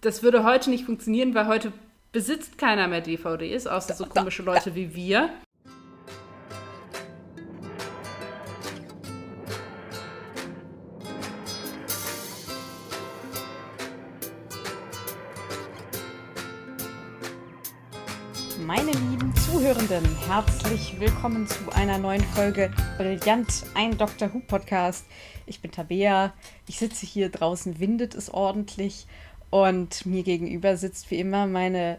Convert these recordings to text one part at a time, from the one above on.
das würde heute nicht funktionieren, weil heute besitzt keiner mehr DVDs, außer so komische Leute wie wir. Meine lieben Zuhörenden, herzlich willkommen zu einer neuen Folge Brillant, ein Dr. Who Podcast. Ich bin Tabea, ich sitze hier draußen, windet es ordentlich und mir gegenüber sitzt wie immer meine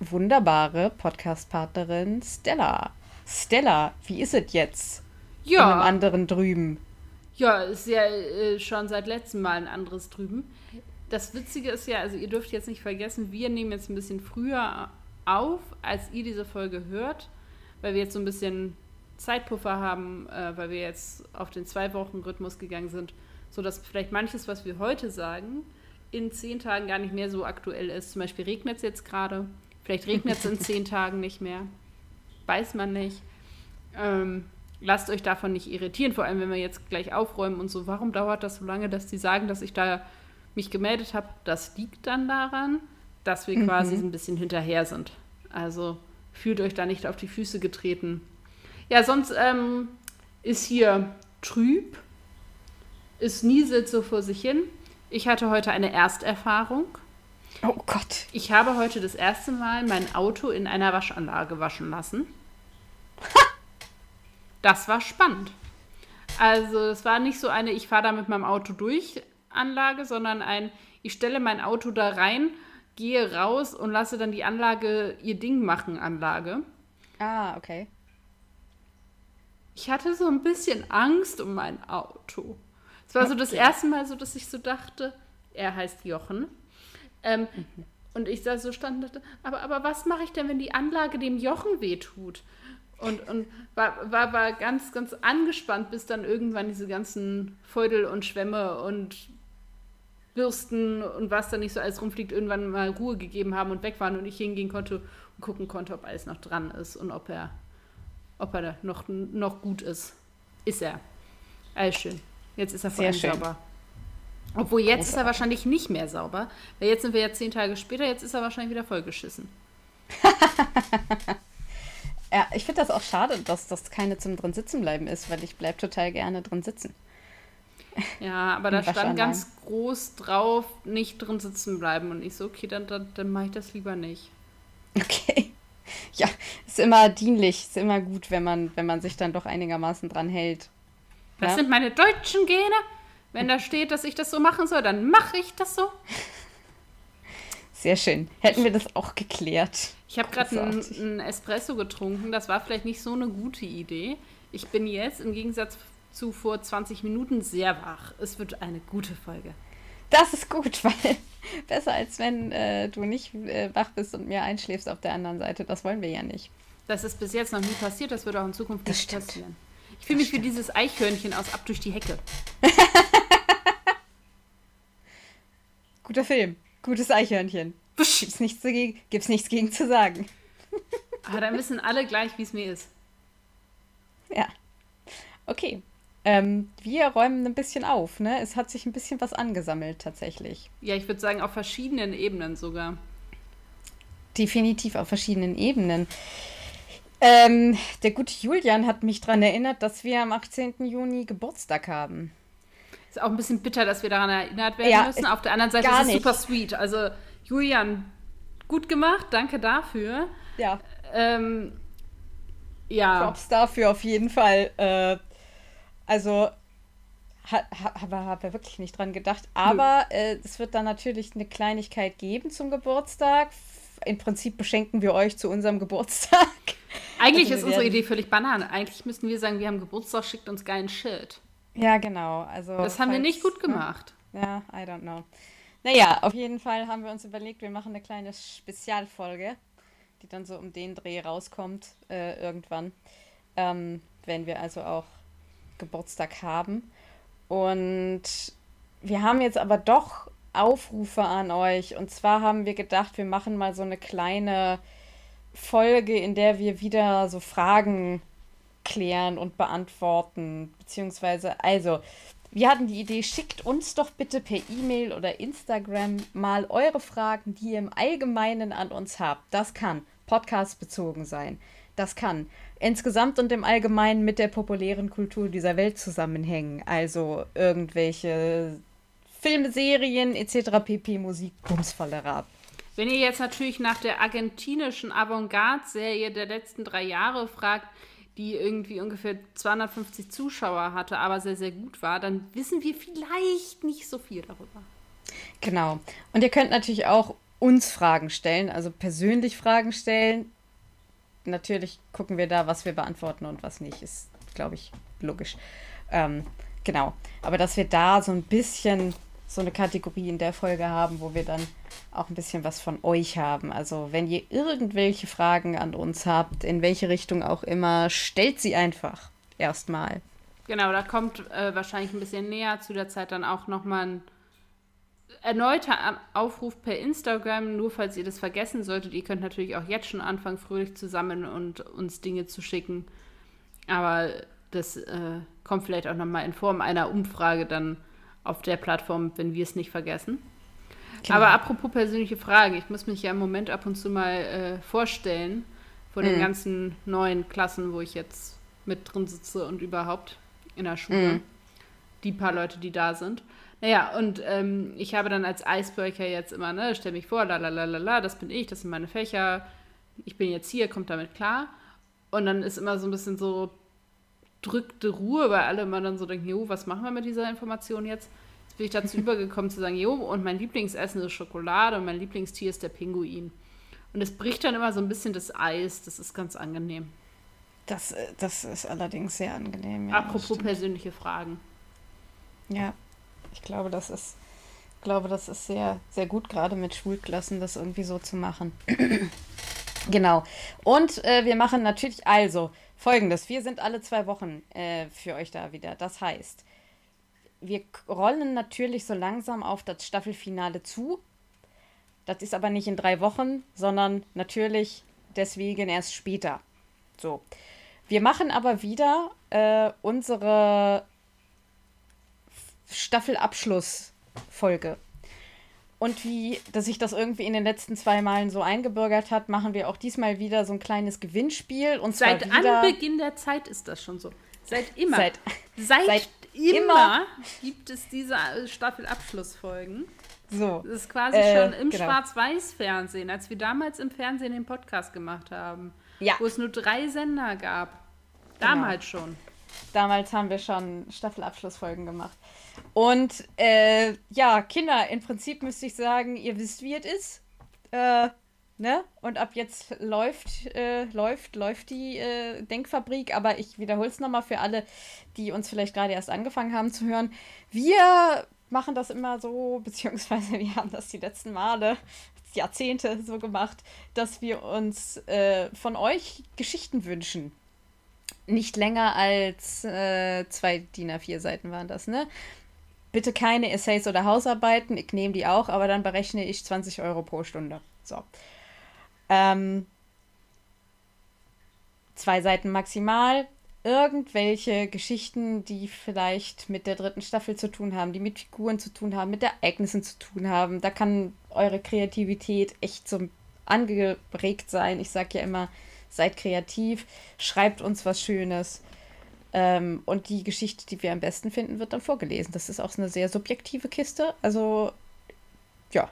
wunderbare Podcast-Partnerin Stella. Stella, wie ist es jetzt? Ja. In einem anderen drüben. Ja, ist ja äh, schon seit letztem Mal ein anderes drüben. Das Witzige ist ja, also ihr dürft jetzt nicht vergessen, wir nehmen jetzt ein bisschen früher auf, als ihr diese Folge hört, weil wir jetzt so ein bisschen Zeitpuffer haben, äh, weil wir jetzt auf den Zwei-Wochen-Rhythmus gegangen sind, sodass vielleicht manches, was wir heute sagen, in zehn Tagen gar nicht mehr so aktuell ist. Zum Beispiel regnet es jetzt gerade. Vielleicht regnet es in zehn Tagen nicht mehr. Weiß man nicht. Ähm, lasst euch davon nicht irritieren, vor allem wenn wir jetzt gleich aufräumen und so. Warum dauert das so lange, dass die sagen, dass ich da mich gemeldet habe? Das liegt dann daran, dass wir mhm. quasi ein bisschen hinterher sind. Also fühlt euch da nicht auf die Füße getreten. Ja, sonst ähm, ist hier trüb. Es nieselt so vor sich hin. Ich hatte heute eine Ersterfahrung. Oh Gott. Ich habe heute das erste Mal mein Auto in einer Waschanlage waschen lassen. das war spannend. Also, es war nicht so eine, ich fahre da mit meinem Auto durch Anlage, sondern ein, ich stelle mein Auto da rein, gehe raus und lasse dann die Anlage ihr Ding machen, Anlage. Ah, okay. Ich hatte so ein bisschen Angst um mein Auto. Es war so das erste Mal so, dass ich so dachte, er heißt Jochen. Ähm, mhm. Und ich da so stand und dachte, aber, aber was mache ich denn, wenn die Anlage dem Jochen wehtut? Und, und war, war, war ganz, ganz angespannt, bis dann irgendwann diese ganzen Feudel und Schwämme und Bürsten und was da nicht so alles rumfliegt, irgendwann mal Ruhe gegeben haben und weg waren und ich hingehen konnte und gucken konnte, ob alles noch dran ist und ob er ob er noch, noch gut ist. Ist er. Alles schön. Jetzt ist er vor allem sauber. Obwohl jetzt ist er wahrscheinlich nicht mehr sauber. Weil jetzt sind wir ja zehn Tage später, jetzt ist er wahrscheinlich wieder vollgeschissen. ja, ich finde das auch schade, dass das keine zum drin sitzen bleiben ist, weil ich bleibe total gerne drin sitzen. Ja, aber da stand ganz groß drauf, nicht drin sitzen bleiben. Und ich so, okay, dann, dann, dann mache ich das lieber nicht. Okay. Ja, ist immer dienlich, ist immer gut, wenn man, wenn man sich dann doch einigermaßen dran hält. Das ja? sind meine deutschen Gene. Wenn da steht, dass ich das so machen soll, dann mache ich das so. Sehr schön. Hätten wir das auch geklärt. Ich habe gerade einen Espresso getrunken. Das war vielleicht nicht so eine gute Idee. Ich bin jetzt im Gegensatz zu vor 20 Minuten sehr wach. Es wird eine gute Folge. Das ist gut, weil besser als wenn äh, du nicht äh, wach bist und mir einschläfst auf der anderen Seite. Das wollen wir ja nicht. Das ist bis jetzt noch nie passiert, das wird auch in Zukunft nicht passieren. Ich fühle mich wie dieses Eichhörnchen aus Ab durch die Hecke. Guter Film. Gutes Eichhörnchen. Gibt's nichts, dagegen, gibt's nichts gegen zu sagen. Aber dann wissen alle gleich, wie es mir ist. Ja. Okay. Ähm, wir räumen ein bisschen auf, ne? Es hat sich ein bisschen was angesammelt tatsächlich. Ja, ich würde sagen, auf verschiedenen Ebenen sogar. Definitiv auf verschiedenen Ebenen. Ähm, der gute Julian hat mich daran erinnert, dass wir am 18. Juni Geburtstag haben. Ist auch ein bisschen bitter, dass wir daran erinnert werden ja, müssen. Auf der anderen Seite ist es super sweet. Also, Julian, gut gemacht, danke dafür. Ja. Ähm, ja. Props dafür auf jeden Fall. Äh, also habe ha, hab, wirklich nicht dran gedacht. Aber äh, es wird dann natürlich eine Kleinigkeit geben zum Geburtstag. Im Prinzip beschenken wir euch zu unserem Geburtstag. Eigentlich also ist unsere Idee völlig banane. Eigentlich müssten wir sagen, wir haben Geburtstag, schickt uns geilen Shit. Ja, genau. Also, das haben falls, wir nicht gut gemacht. Ja, I don't know. Naja, auf jeden Fall haben wir uns überlegt, wir machen eine kleine Spezialfolge, die dann so um den Dreh rauskommt, äh, irgendwann. Ähm, wenn wir also auch Geburtstag haben. Und wir haben jetzt aber doch Aufrufe an euch. Und zwar haben wir gedacht, wir machen mal so eine kleine Folge, in der wir wieder so Fragen klären und beantworten. Beziehungsweise, also, wir hatten die Idee, schickt uns doch bitte per E-Mail oder Instagram mal eure Fragen, die ihr im Allgemeinen an uns habt. Das kann Podcast bezogen sein. Das kann insgesamt und im Allgemeinen mit der populären Kultur dieser Welt zusammenhängen. Also irgendwelche Filme, Serien etc. pp. Musik, Bumsvoller Rab. Wenn ihr jetzt natürlich nach der argentinischen Avantgarde-Serie der letzten drei Jahre fragt, die irgendwie ungefähr 250 Zuschauer hatte, aber sehr, sehr gut war, dann wissen wir vielleicht nicht so viel darüber. Genau. Und ihr könnt natürlich auch uns Fragen stellen, also persönlich Fragen stellen. Natürlich gucken wir da, was wir beantworten und was nicht. Ist, glaube ich, logisch. Ähm, genau. Aber dass wir da so ein bisschen so eine Kategorie in der Folge haben, wo wir dann auch ein bisschen was von euch haben. Also wenn ihr irgendwelche Fragen an uns habt, in welche Richtung auch immer, stellt sie einfach erstmal. Genau, da kommt äh, wahrscheinlich ein bisschen näher zu der Zeit dann auch nochmal ein erneuter Aufruf per Instagram, nur falls ihr das vergessen solltet. Ihr könnt natürlich auch jetzt schon anfangen, fröhlich zu sammeln und uns Dinge zu schicken. Aber das äh, kommt vielleicht auch nochmal in Form einer Umfrage dann auf der Plattform, wenn wir es nicht vergessen. Genau. Aber apropos persönliche Fragen, ich muss mich ja im Moment ab und zu mal äh, vorstellen von mhm. den ganzen neuen Klassen, wo ich jetzt mit drin sitze und überhaupt in der Schule. Mhm. Die paar Leute, die da sind. Naja, und ähm, ich habe dann als Icebreaker jetzt immer, ne, stell mich vor, la la la la la, das bin ich, das sind meine Fächer, ich bin jetzt hier, kommt damit klar. Und dann ist immer so ein bisschen so drückte Ruhe, weil alle immer dann so denken, jo, was machen wir mit dieser Information jetzt? Jetzt bin ich dazu übergekommen zu sagen, jo, und mein Lieblingsessen ist Schokolade und mein Lieblingstier ist der Pinguin. Und es bricht dann immer so ein bisschen das Eis, das ist ganz angenehm. Das, äh, das ist allerdings sehr angenehm. Ja, Apropos persönliche Fragen. Ja, ich glaube, das ist, glaube, das ist sehr, sehr gut, gerade mit Schulklassen, das irgendwie so zu machen. genau. Und äh, wir machen natürlich also folgendes: Wir sind alle zwei Wochen äh, für euch da wieder. Das heißt, wir rollen natürlich so langsam auf das Staffelfinale zu. Das ist aber nicht in drei Wochen, sondern natürlich deswegen erst später. So. Wir machen aber wieder äh, unsere Staffelabschlussfolge. Und wie dass sich das irgendwie in den letzten zwei Malen so eingebürgert hat, machen wir auch diesmal wieder so ein kleines Gewinnspiel. Und seit Anbeginn der Zeit ist das schon so. Seit immer. Seit, seit, seit immer, immer, gibt es diese Staffelabschlussfolgen. So. Das ist quasi äh, schon im genau. Schwarz-Weiß-Fernsehen, als wir damals im Fernsehen den Podcast gemacht haben. Ja. Wo es nur drei Sender gab. Damals genau. schon. Damals haben wir schon Staffelabschlussfolgen gemacht. Und äh, ja, Kinder, im Prinzip müsste ich sagen, ihr wisst, wie es ist. Äh, ne? Und ab jetzt läuft, äh, läuft, läuft die äh, Denkfabrik. Aber ich wiederhole es nochmal für alle, die uns vielleicht gerade erst angefangen haben zu hören. Wir machen das immer so, beziehungsweise wir haben das die letzten Male, Jahrzehnte so gemacht, dass wir uns äh, von euch Geschichten wünschen nicht länger als äh, zwei DIN A4 Seiten waren das, ne? Bitte keine Essays oder Hausarbeiten, ich nehme die auch, aber dann berechne ich 20 Euro pro Stunde. So. Ähm, zwei Seiten maximal. Irgendwelche Geschichten, die vielleicht mit der dritten Staffel zu tun haben, die mit Figuren zu tun haben, mit Ereignissen zu tun haben. Da kann eure Kreativität echt so angeregt sein. Ich sage ja immer, seid kreativ, schreibt uns was Schönes. Ähm, und die Geschichte, die wir am besten finden, wird dann vorgelesen. Das ist auch eine sehr subjektive Kiste. Also, ja.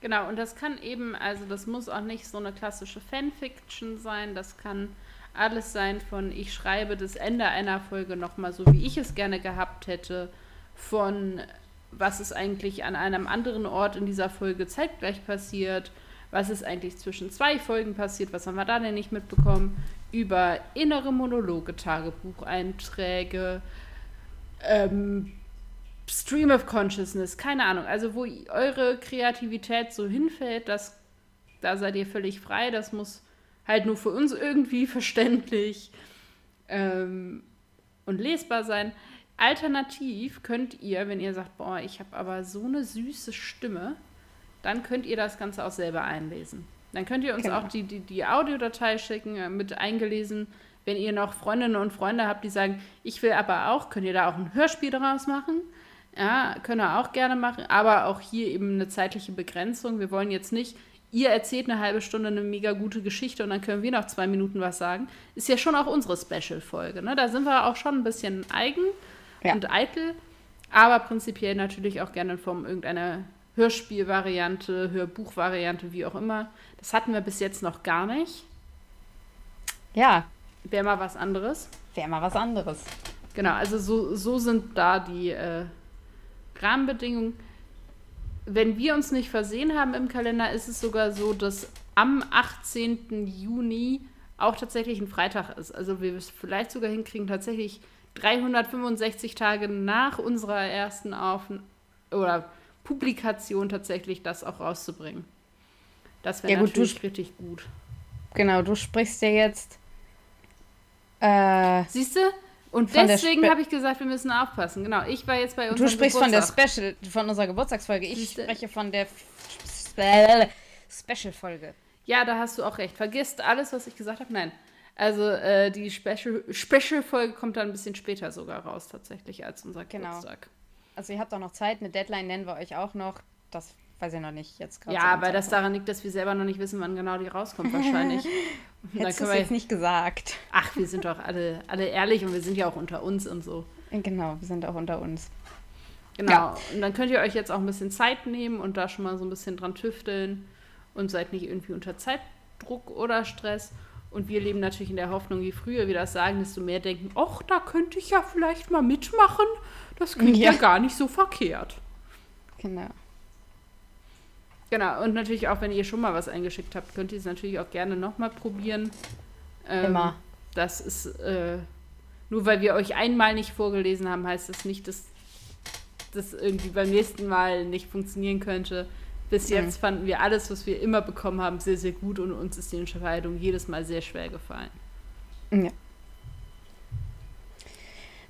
Genau, und das kann eben, also das muss auch nicht so eine klassische Fanfiction sein. Das kann alles sein von, ich schreibe das Ende einer Folge nochmal so, wie ich es gerne gehabt hätte, von was ist eigentlich an einem anderen Ort in dieser Folge zeitgleich passiert, was ist eigentlich zwischen zwei Folgen passiert, was haben wir da denn nicht mitbekommen, über innere Monologe, Tagebucheinträge, ähm, Stream of Consciousness, keine Ahnung. Also wo eure Kreativität so hinfällt, das, da seid ihr völlig frei. Das muss halt nur für uns irgendwie verständlich ähm, und lesbar sein. Alternativ könnt ihr, wenn ihr sagt, boah, ich habe aber so eine süße Stimme, dann könnt ihr das Ganze auch selber einlesen. Dann könnt ihr uns genau. auch die, die, die Audiodatei schicken, äh, mit eingelesen. Wenn ihr noch Freundinnen und Freunde habt, die sagen, ich will aber auch, könnt ihr da auch ein Hörspiel daraus machen. Ja, können wir auch gerne machen, aber auch hier eben eine zeitliche Begrenzung. Wir wollen jetzt nicht, ihr erzählt eine halbe Stunde eine mega gute Geschichte und dann können wir noch zwei Minuten was sagen. Ist ja schon auch unsere Special-Folge. Ne? Da sind wir auch schon ein bisschen eigen ja. und eitel, aber prinzipiell natürlich auch gerne in Form irgendeiner Hörspielvariante, Hörbuchvariante, wie auch immer. Das hatten wir bis jetzt noch gar nicht. Ja. Wäre mal was anderes. Wäre mal was anderes. Genau, also so, so sind da die äh, Rahmenbedingungen. Wenn wir uns nicht versehen haben im Kalender, ist es sogar so, dass am 18. Juni auch tatsächlich ein Freitag ist. Also wir es vielleicht sogar hinkriegen, tatsächlich 365 Tage nach unserer ersten Auf oder Publikation tatsächlich das auch rauszubringen. Das wäre ja, natürlich du, richtig gut. Genau, du sprichst ja jetzt. Äh, Siehst du? Und deswegen habe ich gesagt, wir müssen aufpassen. Genau, ich war jetzt bei uns. Du sprichst Geburtstag. von der Special, von unserer Geburtstagsfolge. Ich Siehste? spreche von der Special-Folge. Ja, da hast du auch recht. Vergisst alles, was ich gesagt habe. Nein. Also äh, die Special-Folge Special kommt dann ein bisschen später sogar raus, tatsächlich, als unser genau. Geburtstag. Also ihr habt auch noch Zeit. Eine Deadline nennen wir euch auch noch. Das weiß ich noch nicht jetzt gerade. Ja, weil das daran liegt, dass wir selber noch nicht wissen, wann genau die rauskommt, wahrscheinlich. Hättest du es jetzt nicht gesagt. Ach, wir sind doch alle, alle ehrlich und wir sind ja auch unter uns und so. Genau, wir sind auch unter uns. Genau. Ja. Und dann könnt ihr euch jetzt auch ein bisschen Zeit nehmen und da schon mal so ein bisschen dran tüfteln und seid nicht irgendwie unter Zeitdruck oder Stress. Und wir leben natürlich in der Hoffnung, je früher wir das sagen, desto mehr denken, ach, da könnte ich ja vielleicht mal mitmachen. Das klingt ja, ja gar nicht so verkehrt. Genau. Genau, und natürlich auch, wenn ihr schon mal was eingeschickt habt, könnt ihr es natürlich auch gerne nochmal probieren. Ähm, Immer. Das ist, äh, nur weil wir euch einmal nicht vorgelesen haben, heißt das nicht, dass das irgendwie beim nächsten Mal nicht funktionieren könnte. Bis mhm. jetzt fanden wir alles, was wir immer bekommen haben, sehr, sehr gut und uns ist die Entscheidung jedes Mal sehr schwer gefallen. Ja.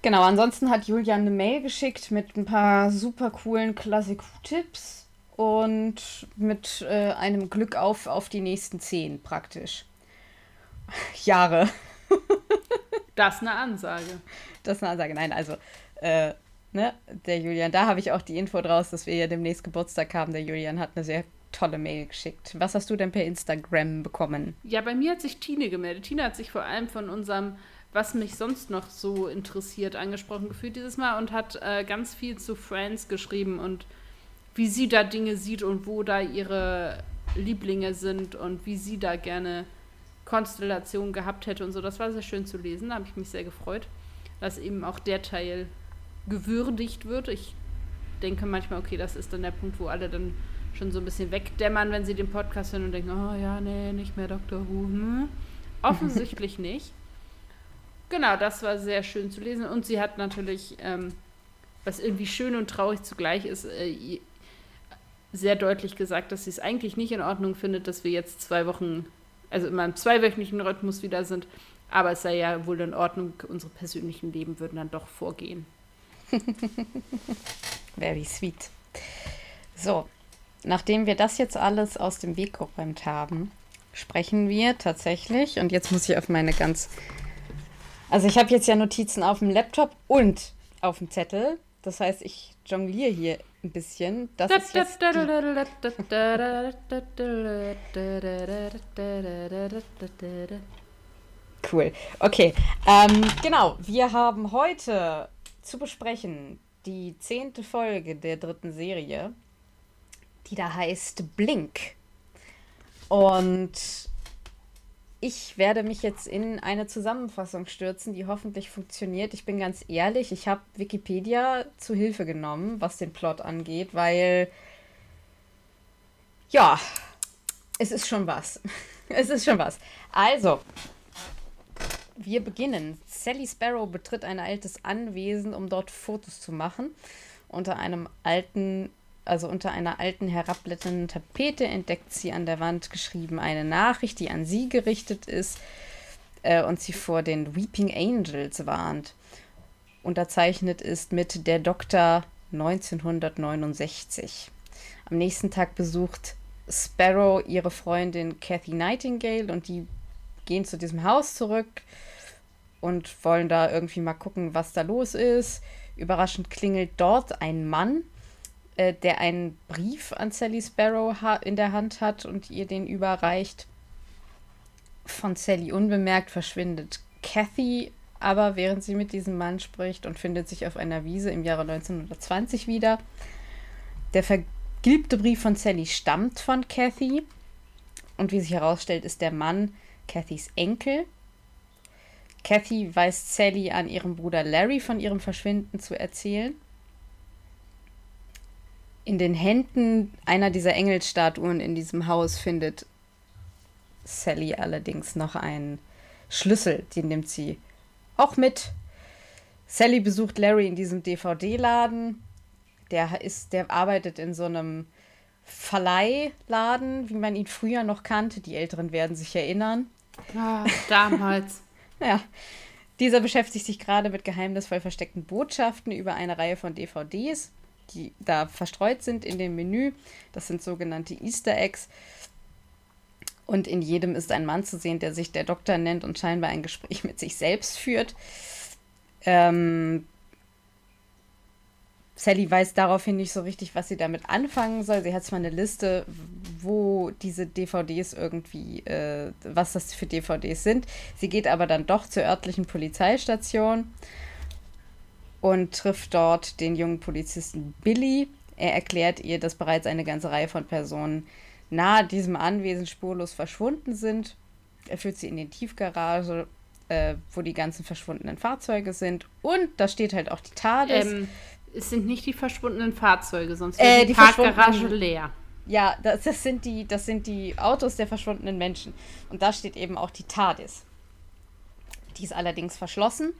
Genau, ansonsten hat Julian eine Mail geschickt mit ein paar super coolen Klassik-Tipps und mit äh, einem Glück auf auf die nächsten zehn praktisch. Jahre. das ist eine Ansage. Das ist eine Ansage. Nein, also, äh, ne, der Julian, da habe ich auch die Info draus, dass wir ja demnächst Geburtstag haben. Der Julian hat eine sehr tolle Mail geschickt. Was hast du denn per Instagram bekommen? Ja, bei mir hat sich Tine gemeldet. Tine hat sich vor allem von unserem was mich sonst noch so interessiert, angesprochen gefühlt dieses Mal und hat äh, ganz viel zu Friends geschrieben und wie sie da Dinge sieht und wo da ihre Lieblinge sind und wie sie da gerne Konstellationen gehabt hätte und so. Das war sehr schön zu lesen, da habe ich mich sehr gefreut, dass eben auch der Teil gewürdigt wird. Ich denke manchmal, okay, das ist dann der Punkt, wo alle dann schon so ein bisschen wegdämmern, wenn sie den Podcast hören und denken, oh ja, nee, nicht mehr Dr. Who. Hm? Offensichtlich nicht. Genau, das war sehr schön zu lesen. Und sie hat natürlich, ähm, was irgendwie schön und traurig zugleich ist, äh, sehr deutlich gesagt, dass sie es eigentlich nicht in Ordnung findet, dass wir jetzt zwei Wochen, also in meinem zweiwöchentlichen Rhythmus wieder sind. Aber es sei ja wohl in Ordnung, unsere persönlichen Leben würden dann doch vorgehen. Very sweet. So, nachdem wir das jetzt alles aus dem Weg geräumt haben, sprechen wir tatsächlich, und jetzt muss ich auf meine ganz. Also, ich habe jetzt ja Notizen auf dem Laptop und auf dem Zettel. Das heißt, ich jongliere hier ein bisschen. Das ist jetzt Cool. Okay. Ähm, genau, wir haben heute zu besprechen die zehnte Folge der dritten Serie, die da heißt Blink. Und ich werde mich jetzt in eine Zusammenfassung stürzen, die hoffentlich funktioniert. Ich bin ganz ehrlich, ich habe Wikipedia zu Hilfe genommen, was den Plot angeht, weil ja, es ist schon was. es ist schon was. Also, wir beginnen. Sally Sparrow betritt ein altes Anwesen, um dort Fotos zu machen. Unter einem alten also unter einer alten herabblätternden Tapete entdeckt sie an der Wand geschrieben eine Nachricht, die an sie gerichtet ist äh, und sie vor den Weeping Angels warnt. Unterzeichnet ist mit der Doktor 1969. Am nächsten Tag besucht Sparrow ihre Freundin Kathy Nightingale und die gehen zu diesem Haus zurück und wollen da irgendwie mal gucken, was da los ist. Überraschend klingelt dort ein Mann, äh, der einen Brief an Sally Sparrow in der Hand hat und ihr den überreicht. Von Sally unbemerkt verschwindet Kathy aber während sie mit diesem Mann spricht und findet sich auf einer Wiese im Jahre 1920 wieder. Der vergilbte Brief von Sally stammt von Kathy und wie sich herausstellt, ist der Mann Cathys Enkel. Kathy weist Sally an, ihrem Bruder Larry von ihrem Verschwinden zu erzählen. In den Händen einer dieser Engelstatuen in diesem Haus findet Sally allerdings noch einen Schlüssel, den nimmt sie auch mit. Sally besucht Larry in diesem DVD-Laden. Der ist, der arbeitet in so einem Verleihladen, wie man ihn früher noch kannte. Die Älteren werden sich erinnern. Ah, damals. ja. Dieser beschäftigt sich gerade mit geheimnisvoll versteckten Botschaften über eine Reihe von DVDs, die da verstreut sind in dem Menü. Das sind sogenannte Easter Eggs. Und in jedem ist ein Mann zu sehen, der sich der Doktor nennt und scheinbar ein Gespräch mit sich selbst führt. Ähm, Sally weiß daraufhin nicht so richtig, was sie damit anfangen soll. Sie hat zwar eine Liste, wo diese DVDs irgendwie, äh, was das für DVDs sind. Sie geht aber dann doch zur örtlichen Polizeistation und trifft dort den jungen Polizisten Billy. Er erklärt ihr, dass bereits eine ganze Reihe von Personen nahe diesem Anwesen spurlos verschwunden sind. Er führt sie in die Tiefgarage, äh, wo die ganzen verschwundenen Fahrzeuge sind. Und da steht halt auch die TARDIS. Ähm, es sind nicht die verschwundenen Fahrzeuge, sonst wäre äh, die, die Parkgarage leer. Ja, das, das, sind die, das sind die Autos der verschwundenen Menschen. Und da steht eben auch die TARDIS. Die ist allerdings verschlossen.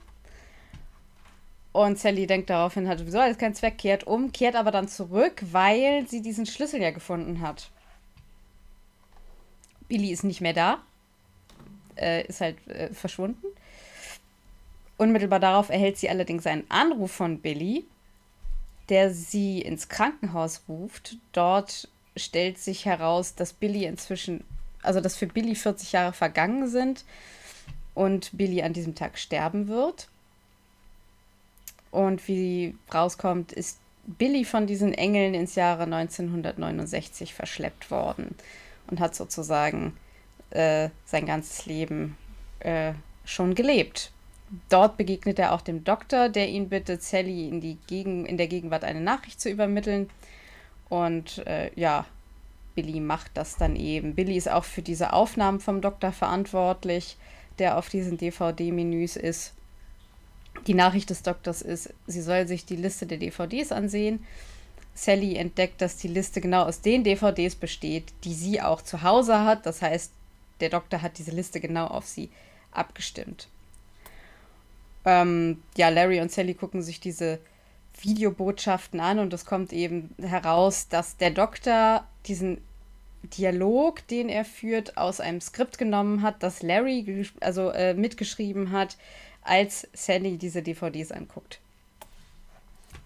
Und Sally denkt daraufhin, hat sowieso alles keinen Zweck, kehrt um, kehrt aber dann zurück, weil sie diesen Schlüssel ja gefunden hat. Billy ist nicht mehr da. Äh, ist halt äh, verschwunden. Unmittelbar darauf erhält sie allerdings einen Anruf von Billy, der sie ins Krankenhaus ruft. Dort stellt sich heraus, dass Billy inzwischen, also dass für Billy 40 Jahre vergangen sind und Billy an diesem Tag sterben wird. Und wie rauskommt, ist Billy von diesen Engeln ins Jahre 1969 verschleppt worden und hat sozusagen äh, sein ganzes Leben äh, schon gelebt. Dort begegnet er auch dem Doktor, der ihn bittet, Sally in, die Gegen in der Gegenwart eine Nachricht zu übermitteln. Und äh, ja, Billy macht das dann eben. Billy ist auch für diese Aufnahmen vom Doktor verantwortlich, der auf diesen DVD-Menüs ist. Die Nachricht des Doktors ist, sie soll sich die Liste der DVDs ansehen Sally entdeckt, dass die Liste genau aus den DVDs besteht, die sie auch zu Hause hat. Das heißt, der Doktor hat diese Liste genau auf sie abgestimmt. Ähm, ja, Larry und Sally gucken sich diese Videobotschaften an und es kommt eben heraus, dass der Doktor diesen Dialog, den er führt, aus einem Skript genommen hat, das Larry also äh, mitgeschrieben hat, als Sally diese DVDs anguckt.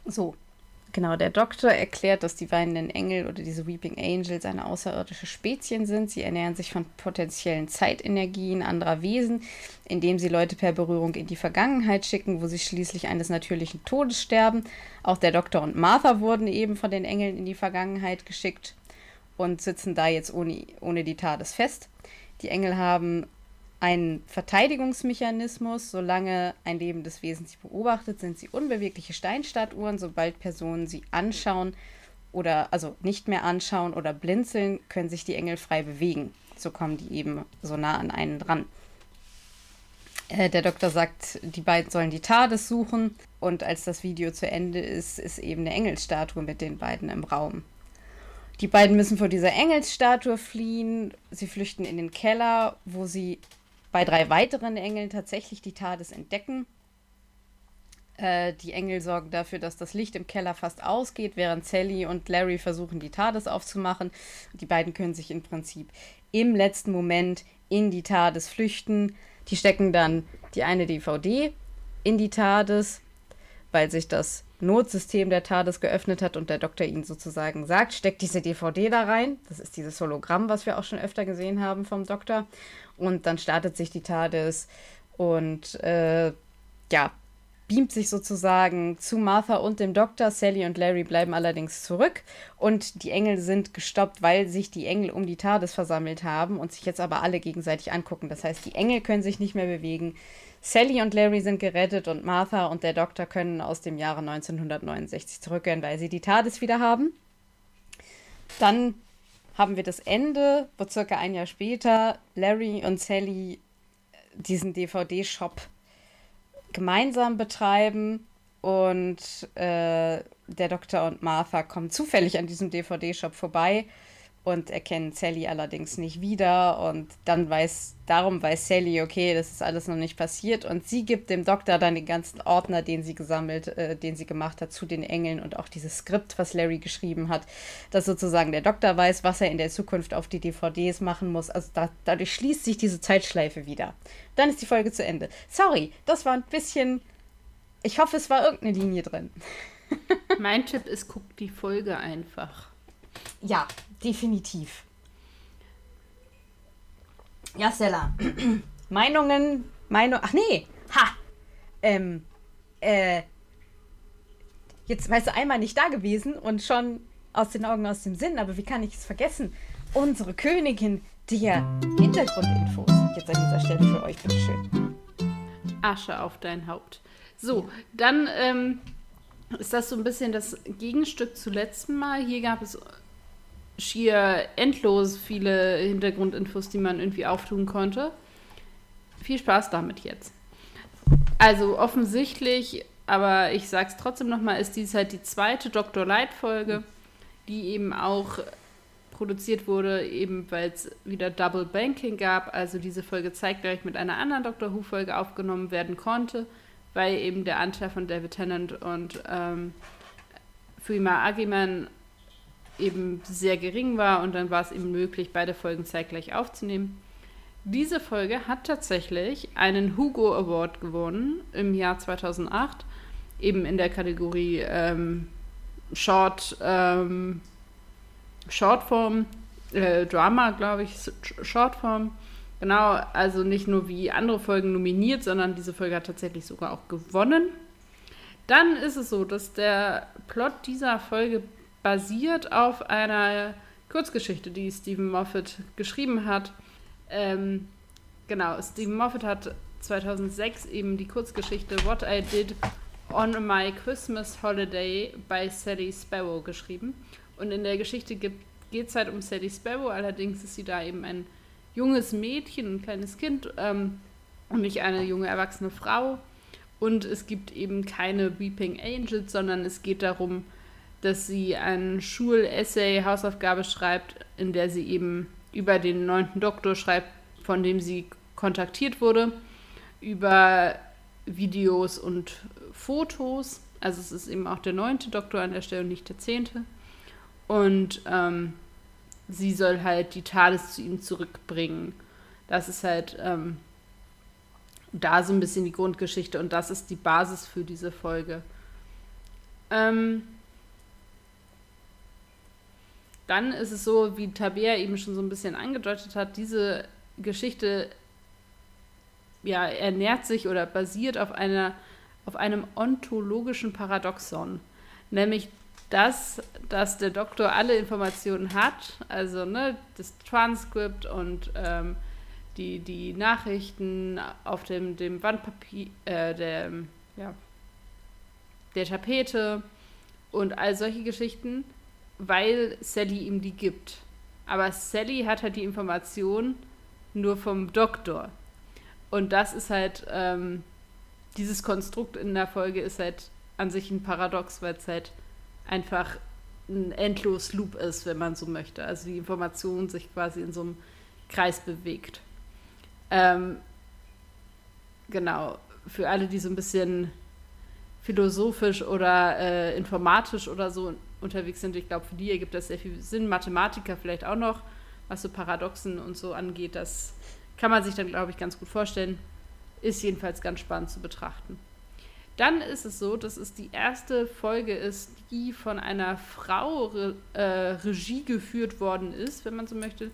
So, Genau, der Doktor erklärt, dass die weinenden Engel oder diese Weeping Angels eine außerirdische Spezien sind. Sie ernähren sich von potenziellen Zeitenergien anderer Wesen, indem sie Leute per Berührung in die Vergangenheit schicken, wo sie schließlich eines natürlichen Todes sterben. Auch der Doktor und Martha wurden eben von den Engeln in die Vergangenheit geschickt und sitzen da jetzt ohne, ohne die Tades fest. Die Engel haben ein Verteidigungsmechanismus. Solange ein lebendes Wesen sie beobachtet, sind sie unbewegliche Steinstatuhren. Sobald Personen sie anschauen oder also nicht mehr anschauen oder blinzeln, können sich die Engel frei bewegen. So kommen die eben so nah an einen dran. Äh, der Doktor sagt, die beiden sollen die TARDIS suchen. Und als das Video zu Ende ist, ist eben eine Engelsstatue mit den beiden im Raum. Die beiden müssen vor dieser Engelsstatue fliehen. Sie flüchten in den Keller, wo sie bei drei weiteren Engeln tatsächlich die TARDIS entdecken. Äh, die Engel sorgen dafür, dass das Licht im Keller fast ausgeht, während Sally und Larry versuchen, die TARDIS aufzumachen. Die beiden können sich im Prinzip im letzten Moment in die TARDIS flüchten. Die stecken dann die eine DVD in die TARDIS, weil sich das Notsystem der TARDIS geöffnet hat und der Doktor ihnen sozusagen sagt, steckt diese DVD da rein. Das ist dieses Hologramm, was wir auch schon öfter gesehen haben vom Doktor. Und dann startet sich die TARDIS und äh, ja, beamt sich sozusagen zu Martha und dem Doktor. Sally und Larry bleiben allerdings zurück und die Engel sind gestoppt, weil sich die Engel um die TARDIS versammelt haben und sich jetzt aber alle gegenseitig angucken. Das heißt, die Engel können sich nicht mehr bewegen. Sally und Larry sind gerettet und Martha und der Doktor können aus dem Jahre 1969 zurückkehren, weil sie die TARDIS wieder haben. Dann haben wir das Ende, wo circa ein Jahr später Larry und Sally diesen DVD-Shop gemeinsam betreiben und äh, der Doktor und Martha kommen zufällig an diesem DVD-Shop vorbei und erkennen Sally allerdings nicht wieder und dann weiß, darum weiß Sally, okay, das ist alles noch nicht passiert und sie gibt dem Doktor dann den ganzen Ordner, den sie gesammelt, äh, den sie gemacht hat, zu den Engeln und auch dieses Skript, was Larry geschrieben hat, dass sozusagen der Doktor weiß, was er in der Zukunft auf die DVDs machen muss. Also da, dadurch schließt sich diese Zeitschleife wieder. Dann ist die Folge zu Ende. Sorry, das war ein bisschen, ich hoffe, es war irgendeine Linie drin. mein Tipp ist, guck die Folge einfach. Ja, definitiv. Ja, Stella. Meinungen, Meinung. Ach nee, ha! Ähm, äh. Jetzt weißt du einmal nicht da gewesen und schon aus den Augen, aus dem Sinn, aber wie kann ich es vergessen? Unsere Königin der Hintergrundinfos. Jetzt an dieser Stelle für euch, bitteschön. Asche auf dein Haupt. So, dann ähm, ist das so ein bisschen das Gegenstück zu letzten Mal. Hier gab es schier endlos viele Hintergrundinfos, die man irgendwie auftun konnte. Viel Spaß damit jetzt. Also offensichtlich, aber ich sag's trotzdem nochmal, ist dies halt die zweite Dr. Light-Folge, die eben auch produziert wurde, eben weil es wieder Double Banking gab. Also diese Folge zeigt gleich mit einer anderen Doctor Who-Folge aufgenommen werden konnte, weil eben der Anteil von David Tennant und ähm, Fuima Agiman eben sehr gering war und dann war es eben möglich, beide Folgen zeitgleich aufzunehmen. Diese Folge hat tatsächlich einen Hugo Award gewonnen im Jahr 2008, eben in der Kategorie ähm, Short, ähm, Shortform, äh, Drama, glaube ich, Shortform. Genau, also nicht nur wie andere Folgen nominiert, sondern diese Folge hat tatsächlich sogar auch gewonnen. Dann ist es so, dass der Plot dieser Folge basiert auf einer Kurzgeschichte, die Stephen Moffat geschrieben hat. Ähm, genau, Stephen Moffat hat 2006 eben die Kurzgeschichte What I Did on My Christmas Holiday by Sally Sparrow geschrieben. Und in der Geschichte geht es halt um Sally Sparrow, allerdings ist sie da eben ein junges Mädchen, ein kleines Kind ähm, und nicht eine junge erwachsene Frau. Und es gibt eben keine Weeping Angels, sondern es geht darum, dass sie ein Schulessay, Hausaufgabe schreibt, in der sie eben über den neunten Doktor schreibt, von dem sie kontaktiert wurde, über Videos und Fotos. Also es ist eben auch der neunte Doktor an der Stelle und nicht der zehnte. Und ähm, sie soll halt die TARDIS zu ihm zurückbringen. Das ist halt ähm, da so ein bisschen die Grundgeschichte und das ist die Basis für diese Folge. Ähm, dann ist es so, wie Tabea eben schon so ein bisschen angedeutet hat, diese Geschichte ja, ernährt sich oder basiert auf, einer, auf einem ontologischen Paradoxon. Nämlich das, dass der Doktor alle Informationen hat, also ne, das Transkript und ähm, die, die Nachrichten auf dem, dem Wandpapier, äh, der, ja, der Tapete und all solche Geschichten weil Sally ihm die gibt. Aber Sally hat halt die Information nur vom Doktor. Und das ist halt, ähm, dieses Konstrukt in der Folge ist halt an sich ein Paradox, weil es halt einfach ein endlos Loop ist, wenn man so möchte. Also die Information sich quasi in so einem Kreis bewegt. Ähm, genau, für alle, die so ein bisschen philosophisch oder äh, informatisch oder so unterwegs sind. Ich glaube, für die ergibt das sehr viel Sinn. Mathematiker vielleicht auch noch, was so Paradoxen und so angeht. Das kann man sich dann, glaube ich, ganz gut vorstellen. Ist jedenfalls ganz spannend zu betrachten. Dann ist es so, dass es die erste Folge ist, die von einer Frau Re äh, Regie geführt worden ist, wenn man so möchte,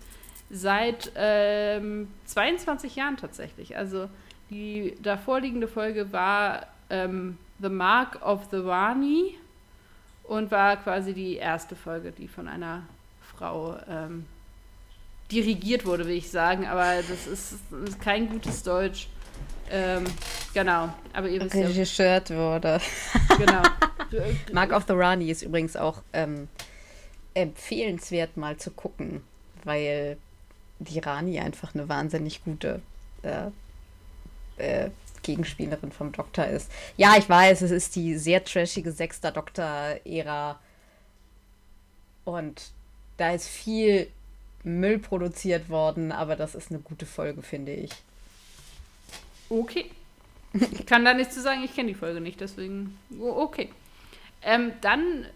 seit ähm, 22 Jahren tatsächlich. Also die davorliegende Folge war ähm, The Mark of the Rani und war quasi die erste Folge, die von einer Frau ähm, dirigiert wurde, will ich sagen. Aber das ist, ist kein gutes Deutsch. Ähm, genau, aber ihr wisst Regisseurt ja. wurde. Genau. Mark of the Rani ist übrigens auch ähm, empfehlenswert mal zu gucken, weil die Rani einfach eine wahnsinnig gute äh, äh, Gegenspielerin vom Doktor ist. Ja, ich weiß, es ist die sehr trashige sechster Doktor-Ära. Und da ist viel Müll produziert worden, aber das ist eine gute Folge, finde ich. Okay. Ich kann da nichts zu sagen, ich kenne die Folge nicht, deswegen. Okay. Ähm, dann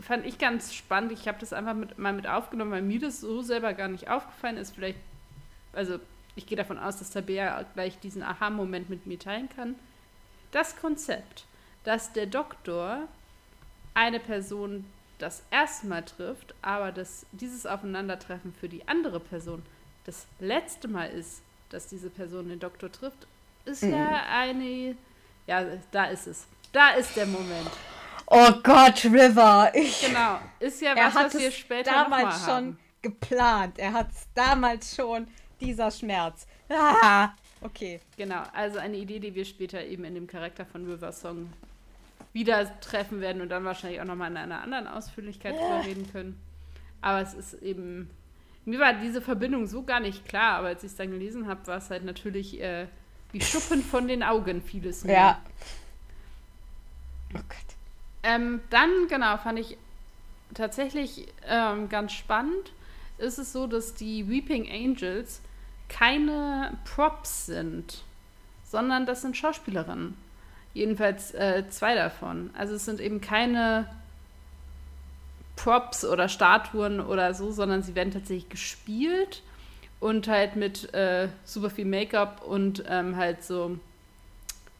fand ich ganz spannend, ich habe das einfach mit, mal mit aufgenommen, weil mir das so selber gar nicht aufgefallen ist. Vielleicht, also ich gehe davon aus, dass Tabea gleich diesen Aha-Moment mit mir teilen kann. Das Konzept, dass der Doktor eine Person das erste Mal trifft, aber dass dieses Aufeinandertreffen für die andere Person das letzte Mal ist, dass diese Person den Doktor trifft, ist mhm. ja eine. Ja, da ist es. Da ist der Moment. Oh Gott, River. Ich, genau. Ist ja was, was wir später damals schon haben. geplant. Er hat es damals schon dieser Schmerz. Ah, okay. Genau, also eine Idee, die wir später eben in dem Charakter von River Song wieder treffen werden und dann wahrscheinlich auch nochmal in einer anderen Ausführlichkeit drüber reden können. Aber es ist eben, mir war diese Verbindung so gar nicht klar, aber als ich es dann gelesen habe, war es halt natürlich äh, wie Schuppen von den Augen vieles mehr. Ja. Oh Gott. Ähm, dann, genau, fand ich tatsächlich ähm, ganz spannend, ist es so, dass die Weeping Angels keine Props sind, sondern das sind Schauspielerinnen. Jedenfalls äh, zwei davon. Also es sind eben keine Props oder Statuen oder so, sondern sie werden tatsächlich gespielt und halt mit äh, super viel Make-up und ähm, halt so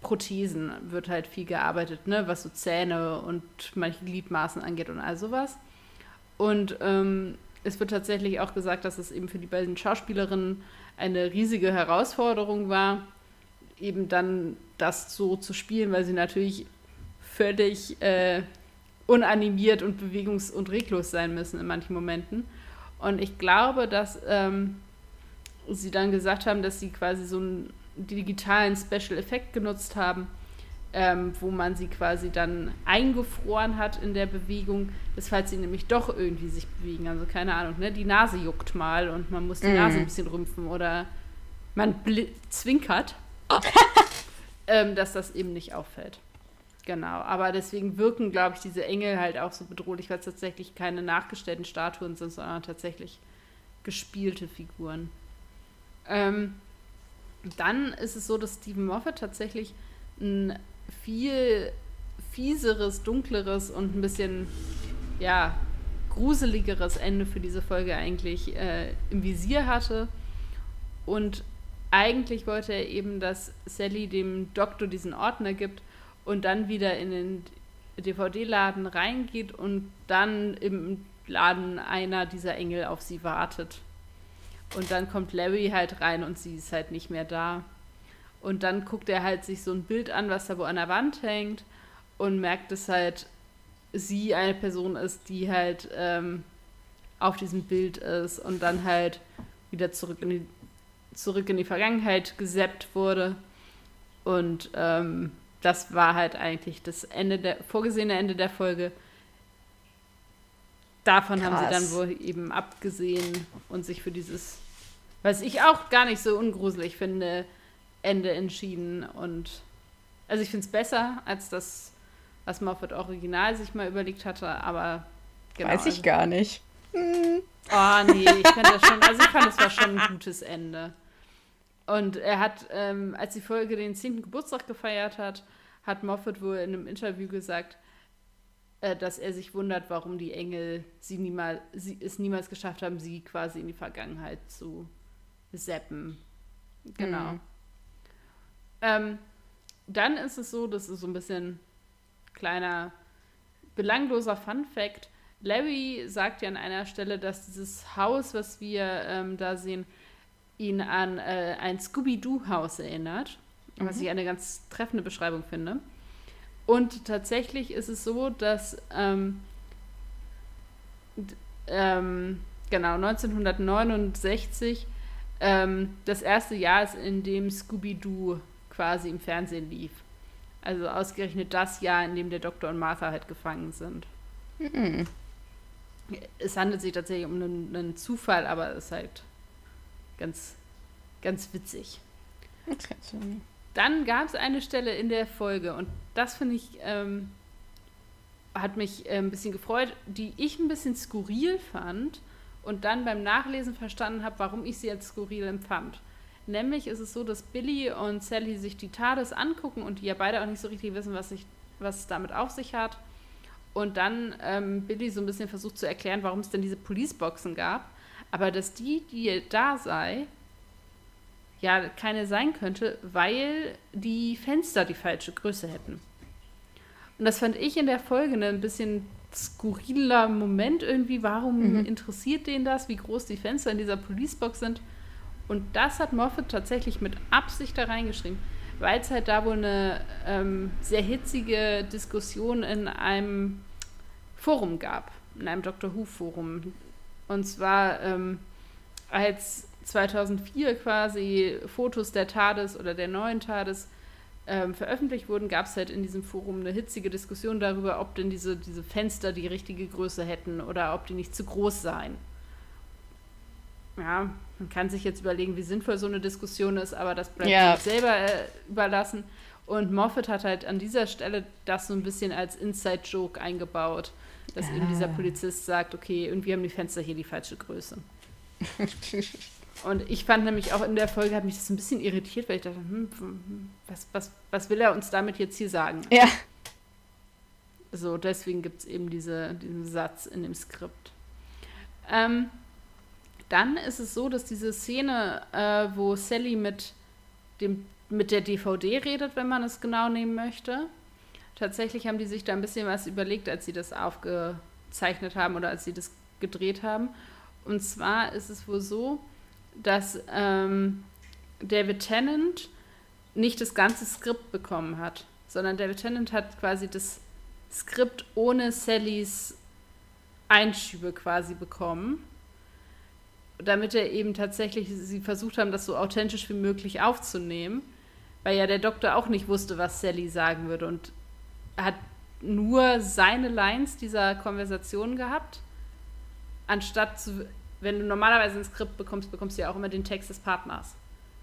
Prothesen wird halt viel gearbeitet, ne, was so Zähne und manche Gliedmaßen angeht und all sowas. Und ähm, es wird tatsächlich auch gesagt, dass es eben für die beiden Schauspielerinnen eine riesige Herausforderung war, eben dann das so zu spielen, weil sie natürlich völlig äh, unanimiert und bewegungs- und reglos sein müssen in manchen Momenten. Und ich glaube, dass ähm, sie dann gesagt haben, dass sie quasi so einen digitalen Special Effekt genutzt haben, ähm, wo man sie quasi dann eingefroren hat in der Bewegung, dass falls sie nämlich doch irgendwie sich bewegen, also keine Ahnung, ne, die Nase juckt mal und man muss die mm. Nase ein bisschen rümpfen oder man zwinkert, ähm, dass das eben nicht auffällt. Genau, aber deswegen wirken, glaube ich, diese Engel halt auch so bedrohlich, weil es tatsächlich keine nachgestellten Statuen sind, sondern tatsächlich gespielte Figuren. Ähm, dann ist es so, dass Stephen Moffat tatsächlich ein viel fieseres, dunkleres und ein bisschen, ja, gruseligeres Ende für diese Folge eigentlich äh, im Visier hatte. Und eigentlich wollte er eben, dass Sally dem Doktor diesen Ordner gibt und dann wieder in den DVD-Laden reingeht und dann im Laden einer dieser Engel auf sie wartet. Und dann kommt Larry halt rein und sie ist halt nicht mehr da. Und dann guckt er halt sich so ein Bild an, was da wo an der Wand hängt und merkt, dass halt sie eine Person ist, die halt ähm, auf diesem Bild ist und dann halt wieder zurück in die, zurück in die Vergangenheit gesappt wurde. Und ähm, das war halt eigentlich das Ende der vorgesehene Ende der Folge. Davon Krass. haben sie dann wohl eben abgesehen und sich für dieses, was ich auch gar nicht so ungruselig finde, Ende entschieden. Und also ich finde es besser als das, was Moffat Original sich mal überlegt hatte, aber genau. Weiß ich also, gar nicht. Hm. Oh nee, ich fand das schon, also ich fand, es war schon ein gutes Ende. Und er hat, ähm, als die Folge den 10. Geburtstag gefeiert hat, hat Moffat wohl in einem Interview gesagt, äh, dass er sich wundert, warum die Engel sie niemals, sie es niemals geschafft haben, sie quasi in die Vergangenheit zu seppen. Genau. Mhm. Ähm, dann ist es so, das ist so ein bisschen kleiner, belangloser Fun Fact. Larry sagt ja an einer Stelle, dass dieses Haus, was wir ähm, da sehen, ihn an äh, ein Scooby-Doo-Haus erinnert, mhm. was ich eine ganz treffende Beschreibung finde. Und tatsächlich ist es so, dass ähm, ähm, genau 1969 ähm, das erste Jahr ist, in dem Scooby-Doo quasi im Fernsehen lief. Also ausgerechnet das Jahr, in dem der Doktor und Martha halt gefangen sind. Mhm. Es handelt sich tatsächlich um einen, einen Zufall, aber es ist halt ganz, ganz witzig. Okay. Dann gab es eine Stelle in der Folge und das finde ich, ähm, hat mich äh, ein bisschen gefreut, die ich ein bisschen skurril fand und dann beim Nachlesen verstanden habe, warum ich sie als skurril empfand. Nämlich ist es so, dass Billy und Sally sich die TARDIS angucken und die ja beide auch nicht so richtig wissen, was, sich, was es damit auf sich hat. Und dann ähm, Billy so ein bisschen versucht zu erklären, warum es denn diese Policeboxen gab. Aber dass die, die da sei, ja keine sein könnte, weil die Fenster die falsche Größe hätten. Und das fand ich in der Folge ein bisschen skurriler Moment irgendwie. Warum mhm. interessiert den das, wie groß die Fenster in dieser Policebox sind? Und das hat Moffat tatsächlich mit Absicht da reingeschrieben, weil es halt da wohl eine ähm, sehr hitzige Diskussion in einem Forum gab, in einem Doctor Who-Forum. Und zwar ähm, als 2004 quasi Fotos der TARDIS oder der neuen TARDIS ähm, veröffentlicht wurden, gab es halt in diesem Forum eine hitzige Diskussion darüber, ob denn diese, diese Fenster die richtige Größe hätten oder ob die nicht zu groß seien ja, man kann sich jetzt überlegen, wie sinnvoll so eine Diskussion ist, aber das bleibt ja. sich selber äh, überlassen. Und Moffat hat halt an dieser Stelle das so ein bisschen als Inside-Joke eingebaut, dass ah. eben dieser Polizist sagt, okay, irgendwie haben die Fenster hier die falsche Größe. Und ich fand nämlich auch in der Folge, hat mich das ein bisschen irritiert, weil ich dachte, hm, was, was, was will er uns damit jetzt hier sagen? Ja. So, deswegen gibt es eben diese, diesen Satz in dem Skript. Ähm, dann ist es so, dass diese Szene, äh, wo Sally mit, dem, mit der DVD redet, wenn man es genau nehmen möchte, tatsächlich haben die sich da ein bisschen was überlegt, als sie das aufgezeichnet haben oder als sie das gedreht haben. Und zwar ist es wohl so, dass ähm, David Tennant nicht das ganze Skript bekommen hat, sondern David Tennant hat quasi das Skript ohne Sallys Einschübe quasi bekommen damit er eben tatsächlich, sie versucht haben, das so authentisch wie möglich aufzunehmen, weil ja der Doktor auch nicht wusste, was Sally sagen würde und hat nur seine Lines dieser Konversation gehabt, anstatt zu, wenn du normalerweise ein Skript bekommst, bekommst du ja auch immer den Text des Partners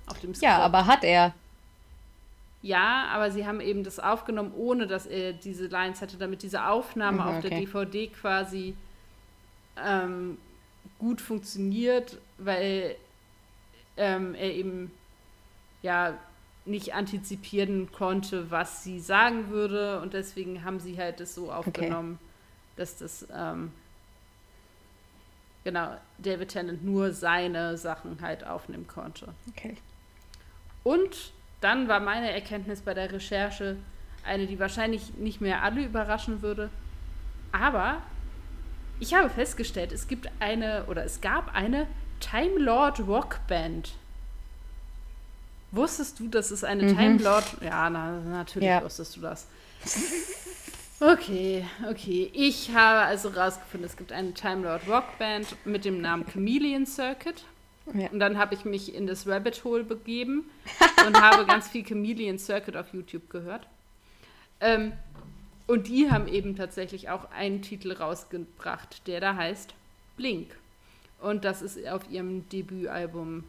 auf dem Skript. Ja, aber hat er. Ja, aber sie haben eben das aufgenommen, ohne dass er diese Lines hatte, damit diese Aufnahme mhm, okay. auf der DVD quasi ähm, gut funktioniert, weil ähm, er eben ja nicht antizipieren konnte, was sie sagen würde und deswegen haben sie halt das so aufgenommen, okay. dass das ähm, genau David Tennant nur seine Sachen halt aufnehmen konnte. Okay. Und dann war meine Erkenntnis bei der Recherche eine, die wahrscheinlich nicht mehr alle überraschen würde, aber ich habe festgestellt, es gibt eine oder es gab eine Time Lord Rockband. Wusstest du, dass es eine mhm. Time Lord. Ja, na, natürlich ja. wusstest du das. Okay, okay. Ich habe also rausgefunden, es gibt eine Time Lord Rockband mit dem Namen Chameleon Circuit. Ja. Und dann habe ich mich in das Rabbit Hole begeben und habe ganz viel Chameleon Circuit auf YouTube gehört. Ähm, und die haben eben tatsächlich auch einen Titel rausgebracht, der da heißt Blink. Und das ist auf ihrem Debütalbum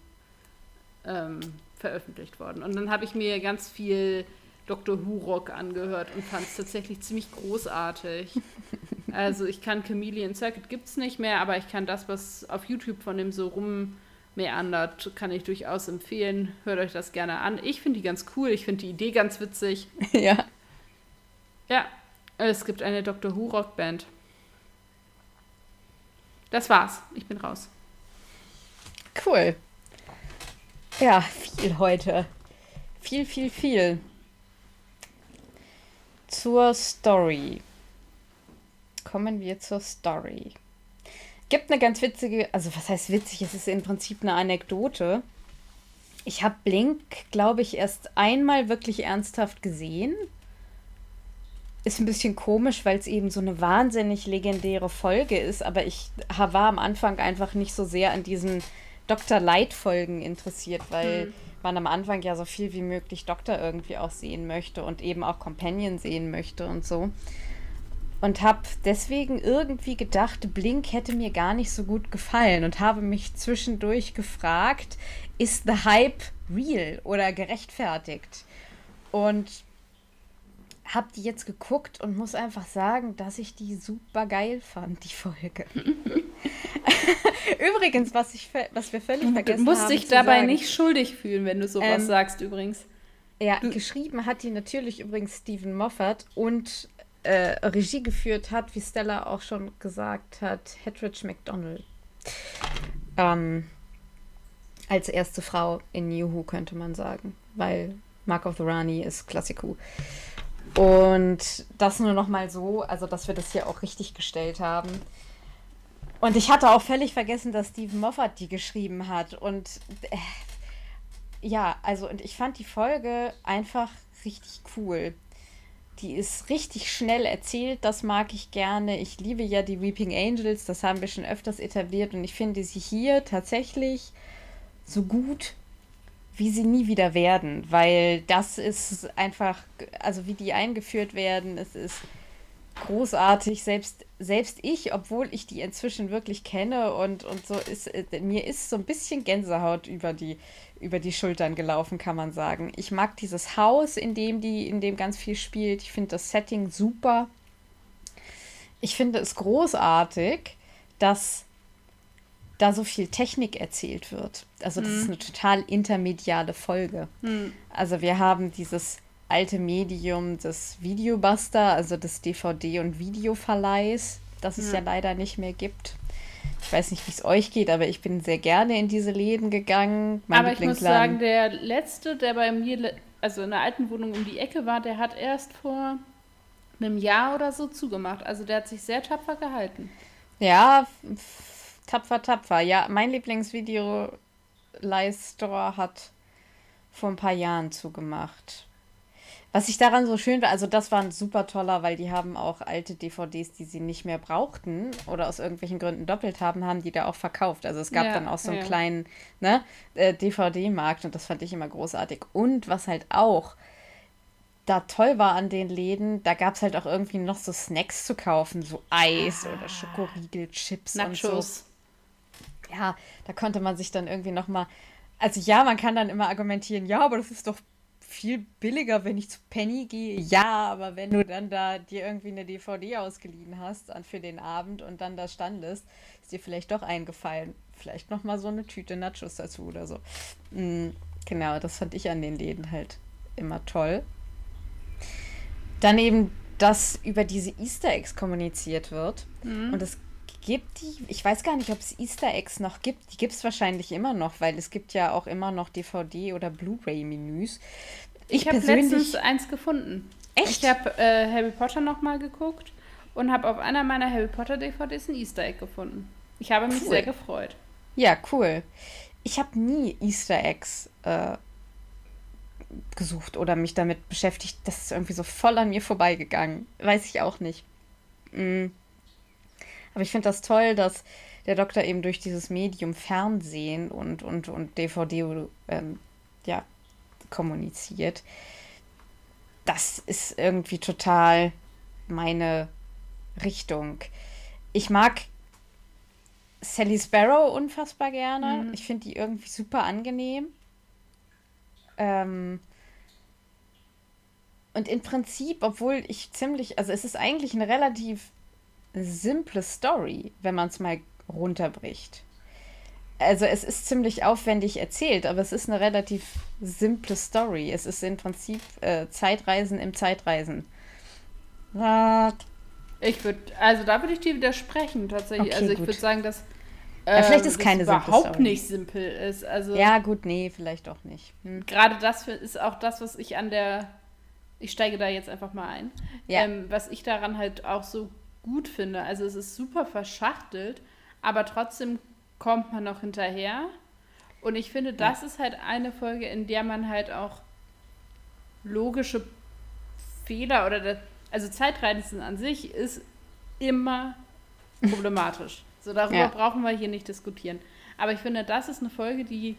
ähm, veröffentlicht worden. Und dann habe ich mir ganz viel Dr. Who Rock angehört und fand es tatsächlich ziemlich großartig. Also ich kann Chameleon Circuit gibt es nicht mehr, aber ich kann das, was auf YouTube von dem so rummeandert, kann ich durchaus empfehlen. Hört euch das gerne an. Ich finde die ganz cool, ich finde die Idee ganz witzig. Ja. Ja, es gibt eine Doctor Who Rockband. Das war's. Ich bin raus. Cool. Ja, viel heute. Viel, viel, viel. Zur Story. Kommen wir zur Story. Gibt eine ganz witzige, also was heißt witzig? Es ist im Prinzip eine Anekdote. Ich habe Blink, glaube ich, erst einmal wirklich ernsthaft gesehen ist ein bisschen komisch, weil es eben so eine wahnsinnig legendäre Folge ist, aber ich war am Anfang einfach nicht so sehr an diesen Dr. Light-Folgen interessiert, weil hm. man am Anfang ja so viel wie möglich Doktor irgendwie auch sehen möchte und eben auch Companion sehen möchte und so. Und habe deswegen irgendwie gedacht, Blink hätte mir gar nicht so gut gefallen und habe mich zwischendurch gefragt, ist The Hype real oder gerechtfertigt? Und habe die jetzt geguckt und muss einfach sagen, dass ich die super geil fand, die Folge. übrigens, was, ich, was wir völlig vergessen haben. Du musst haben dich dabei sagen, nicht schuldig fühlen, wenn du sowas ähm, sagst, übrigens. Ja, du, geschrieben hat die natürlich übrigens Stephen Moffat und äh, Regie geführt hat, wie Stella auch schon gesagt hat, Hedridge McDonald. Ähm, als erste Frau in New Who, könnte man sagen, weil Mark of the Rani ist Klassiku. Und das nur noch mal so, also dass wir das hier auch richtig gestellt haben. Und ich hatte auch völlig vergessen, dass Stephen Moffat die geschrieben hat. Und äh, ja, also, und ich fand die Folge einfach richtig cool. Die ist richtig schnell erzählt, das mag ich gerne. Ich liebe ja die Weeping Angels, das haben wir schon öfters etabliert. Und ich finde sie hier tatsächlich so gut wie sie nie wieder werden, weil das ist einfach, also wie die eingeführt werden, es ist großartig. Selbst, selbst ich, obwohl ich die inzwischen wirklich kenne und, und so ist, äh, mir ist so ein bisschen Gänsehaut über die, über die Schultern gelaufen, kann man sagen. Ich mag dieses Haus, in dem die, in dem ganz viel spielt. Ich finde das Setting super. Ich finde es großartig, dass da so viel Technik erzählt wird. Also das mhm. ist eine total intermediale Folge. Mhm. Also wir haben dieses alte Medium des Videobuster, also des DVD- und Videoverleihs, das es ja. leider nicht mehr gibt. Ich weiß nicht, wie es euch geht, aber ich bin sehr gerne in diese Läden gegangen. Mein aber ich muss sagen, der letzte, der bei mir, also in der alten Wohnung um die Ecke war, der hat erst vor einem Jahr oder so zugemacht. Also der hat sich sehr tapfer gehalten. Ja, Tapfer, tapfer. Ja, mein Lieblingsvideo Store hat vor ein paar Jahren zugemacht. Was ich daran so schön war, also das war ein super toller, weil die haben auch alte DVDs, die sie nicht mehr brauchten oder aus irgendwelchen Gründen doppelt haben, haben die da auch verkauft. Also es gab ja, dann auch so einen ja. kleinen ne, äh, DVD-Markt und das fand ich immer großartig. Und was halt auch da toll war an den Läden, da gab es halt auch irgendwie noch so Snacks zu kaufen, so Eis ah, oder Schokoriegel, Chips Nachos. und so ja, da konnte man sich dann irgendwie nochmal. Also ja, man kann dann immer argumentieren, ja, aber das ist doch viel billiger, wenn ich zu Penny gehe. Ja, aber wenn du dann da dir irgendwie eine DVD ausgeliehen hast für den Abend und dann da standest, ist dir vielleicht doch eingefallen. Vielleicht nochmal so eine Tüte Nachos dazu oder so. Mhm, genau, das fand ich an den Läden halt immer toll. Dann eben, dass über diese Easter Eggs kommuniziert wird. Mhm. Und es gibt die, ich weiß gar nicht, ob es Easter Eggs noch gibt. Die gibt es wahrscheinlich immer noch, weil es gibt ja auch immer noch DVD- oder Blu-ray-Menüs. Ich, ich habe letztens eins gefunden. Echt? Ich habe äh, Harry Potter nochmal geguckt und habe auf einer meiner Harry Potter DVDs ein Easter Egg gefunden. Ich habe mich cool. sehr gefreut. Ja, cool. Ich habe nie Easter Eggs äh, gesucht oder mich damit beschäftigt. Das ist irgendwie so voll an mir vorbeigegangen. Weiß ich auch nicht. Mm. Aber ich finde das toll, dass der Doktor eben durch dieses Medium Fernsehen und, und, und DVD ähm, ja, kommuniziert. Das ist irgendwie total meine Richtung. Ich mag Sally Sparrow unfassbar gerne. Mhm. Ich finde die irgendwie super angenehm. Ähm, und im Prinzip, obwohl ich ziemlich, also es ist eigentlich eine relativ simple Story, wenn man es mal runterbricht. Also es ist ziemlich aufwendig erzählt, aber es ist eine relativ simple Story. Es ist im Prinzip äh, Zeitreisen im Zeitreisen. Ich würde, also da würde ich dir widersprechen tatsächlich. Okay, also ich würde sagen, dass ja, vielleicht ähm, ist keine überhaupt Story. nicht simpel ist. Also ja, gut, nee, vielleicht auch nicht. Hm. Gerade das ist auch das, was ich an der, ich steige da jetzt einfach mal ein, ja. ähm, was ich daran halt auch so gut finde. Also es ist super verschachtelt, aber trotzdem kommt man noch hinterher. Und ich finde, das ja. ist halt eine Folge, in der man halt auch logische Fehler oder das, also Zeitreisen an sich ist immer problematisch. So, darüber Ja. brauchen wir hier nicht diskutieren. Aber ich finde, das ist eine Folge, die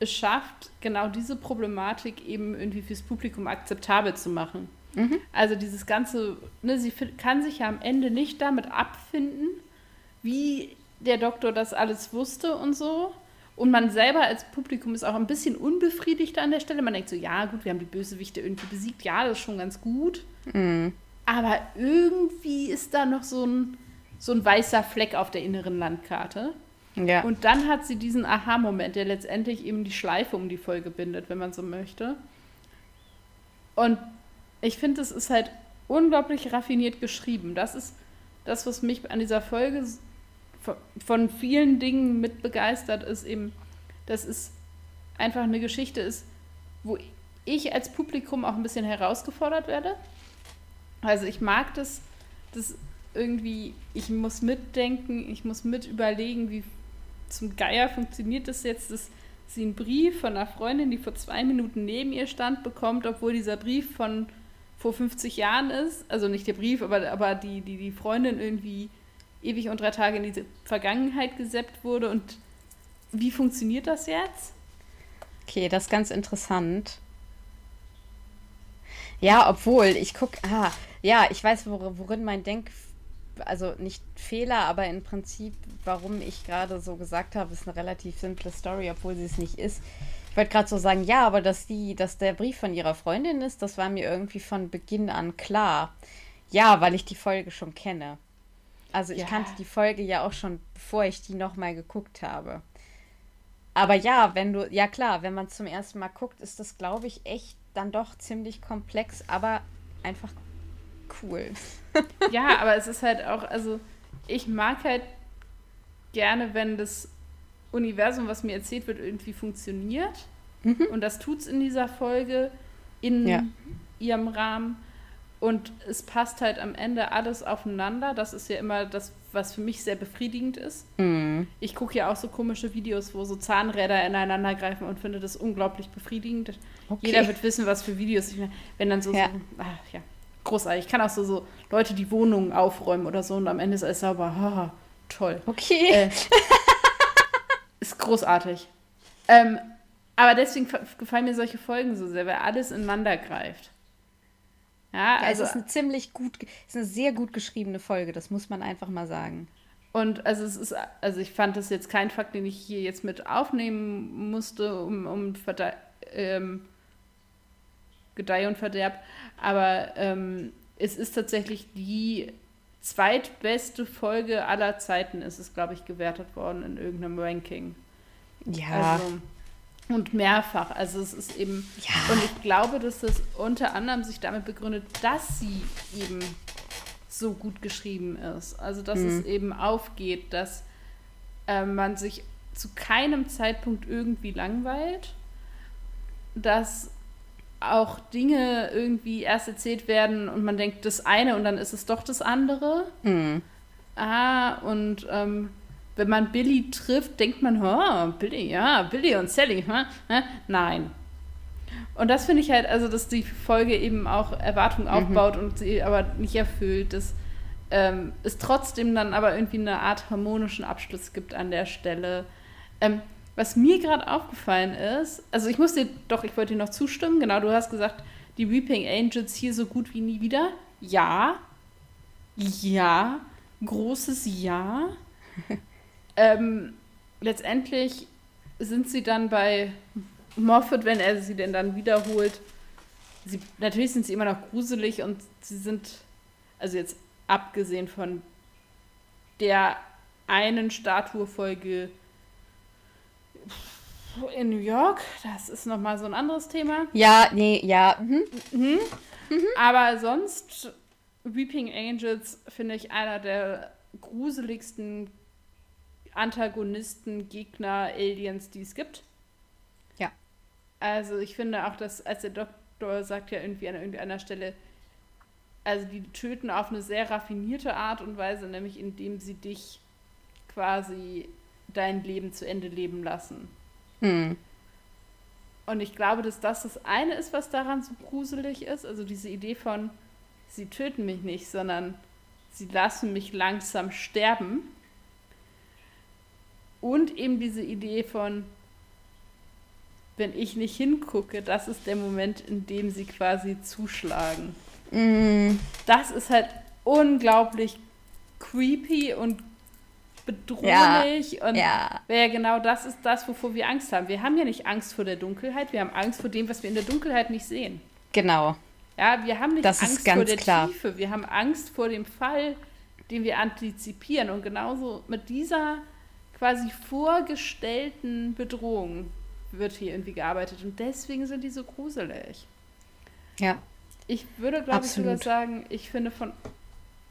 es schafft, genau diese Problematik eben irgendwie fürs Publikum akzeptabel zu machen. Also dieses ganze, ne, sie kann sich ja am Ende nicht damit abfinden, wie der Doktor das alles wusste und so. Und man selber als Publikum ist auch ein bisschen unbefriedigt an der Stelle. Man denkt so, ja gut, wir haben die Bösewichte irgendwie besiegt, ja, das ist schon ganz gut. Aber irgendwie ist da noch so ein, so ein weißer Fleck auf der inneren Landkarte. Ja. Und dann hat sie diesen Aha-Moment, der letztendlich eben die Schleife um die Folge bindet, wenn man so möchte. Und ich finde, es ist halt unglaublich raffiniert geschrieben. Das ist das, was mich an dieser Folge von vielen Dingen mit begeistert, ist eben, dass es einfach eine Geschichte ist, wo ich als Publikum auch ein bisschen herausgefordert werde. Also ich mag das, das irgendwie, ich muss mitdenken, ich muss mit überlegen, wie zum Geier funktioniert das jetzt, dass sie einen Brief von einer Freundin, die vor zwei Minuten neben ihr stand, bekommt, obwohl dieser Brief von vor 50 Jahren ist. Also nicht der Brief, aber, aber die, die, die Freundin irgendwie ewig und drei Tage in diese Vergangenheit gesäppt wurde. Und wie funktioniert das jetzt? Okay, das ist ganz interessant. Ja, obwohl, ich gucke, ah, ja, ich weiß, wor worin mein Denk, also nicht Fehler, aber im Prinzip, warum ich gerade so gesagt habe, ist eine relativ simple Story, obwohl sie es nicht ist. Ich wollte gerade so sagen, ja, aber dass die, dass der Brief von ihrer Freundin ist, das war mir irgendwie von Beginn an klar. Ja, weil ich die Folge schon kenne. Also ich Ja. kannte die Folge ja auch schon, bevor ich die nochmal geguckt habe. Aber ja, wenn du, ja klar, wenn man zum ersten Mal guckt, ist das, glaube ich, echt dann doch ziemlich komplex, aber einfach cool. Ja, aber es ist halt auch, also ich mag halt gerne, wenn das Universum, was mir erzählt wird, irgendwie funktioniert. Und das tut es in dieser Folge in Ja. ihrem Rahmen. Und es passt halt am Ende alles aufeinander. Das ist ja immer das, was für mich sehr befriedigend ist. Mhm. Ich gucke ja auch so komische Videos, wo so Zahnräder ineinander greifen und finde das unglaublich befriedigend. Okay. Jeder wird wissen, was für Videos ich meine. Wenn dann so, Ja. so ach, ja, großartig. Ich kann auch so, so Leute, die Wohnungen aufräumen oder so und am Ende ist alles sauber. Haha, toll. Okay. Äh, ist großartig. Ähm, aber deswegen gefallen mir solche Folgen so sehr, weil alles ineinander greift. Ja, Ja, also es ist eine ziemlich gut, es ist eine sehr gut geschriebene Folge, das muss man einfach mal sagen. Und also es ist, also ich fand das jetzt kein Fakt, den ich hier jetzt mit aufnehmen musste, um, um Verde ähm, Gedeih und Verderb. Aber ähm, es ist tatsächlich die zweitbeste Folge aller Zeiten, ist es, glaube ich, gewertet worden in irgendeinem Ranking. Ja. Also, und mehrfach. Also es ist eben. Ja. Und ich glaube, dass das unter anderem sich damit begründet, dass sie eben so gut geschrieben ist. Also dass es eben aufgeht, dass äh, man sich zu keinem Zeitpunkt irgendwie langweilt, dass auch Dinge irgendwie erst erzählt werden und man denkt das eine und dann ist es doch das andere. Mhm. Ah, und ähm, wenn man Billy trifft, denkt man, oh, Billy, ja, Billy und Sally? Hä? nein. Und das finde ich halt, also dass die Folge eben auch Erwartungen aufbaut und sie aber nicht erfüllt, dass ähm, es trotzdem dann aber irgendwie eine Art harmonischen Abschluss gibt an der Stelle. Ähm, was mir gerade aufgefallen ist, also ich muss dir, doch, ich wollte dir noch zustimmen, genau, du hast gesagt, die Weeping Angels hier so gut wie nie wieder. Ja, ja, großes Ja. ähm, letztendlich sind sie dann bei Moffat, wenn er sie denn dann wiederholt. Sie, natürlich sind sie immer noch gruselig und sie sind, also jetzt abgesehen von der einen Statuefolge in New York, das ist nochmal so ein anderes Thema. Ja, nee, ja. Mhm. Aber sonst, Weeping Angels finde ich einer der gruseligsten Antagonisten, Gegner, Aliens, die es gibt. Ja. Also ich finde auch, dass, als der Doktor sagt ja irgendwie an irgendeiner Stelle, also die töten auf eine sehr raffinierte Art und Weise, nämlich indem sie dich quasi dein Leben zu Ende leben lassen. Mhm. Und ich glaube, dass das das eine ist, was daran so gruselig ist. Also diese Idee von, sie töten mich nicht, sondern sie lassen mich langsam sterben. Und eben diese Idee von, wenn ich nicht hingucke, das ist der Moment, in dem sie quasi zuschlagen. Mm. Das ist halt unglaublich creepy und bedrohlich ja, und ja. ja genau das ist das, wovor wir Angst haben. Wir haben ja nicht Angst vor der Dunkelheit, wir haben Angst vor dem, was wir in der Dunkelheit nicht sehen. Genau. Ja, wir haben nicht das Angst vor der klar. Tiefe, wir haben Angst vor dem Fall, den wir antizipieren und genauso mit dieser quasi vorgestellten Bedrohung wird hier irgendwie gearbeitet und deswegen sind die so gruselig. Ja. Ich würde, glaube ich, sogar sagen, ich finde von,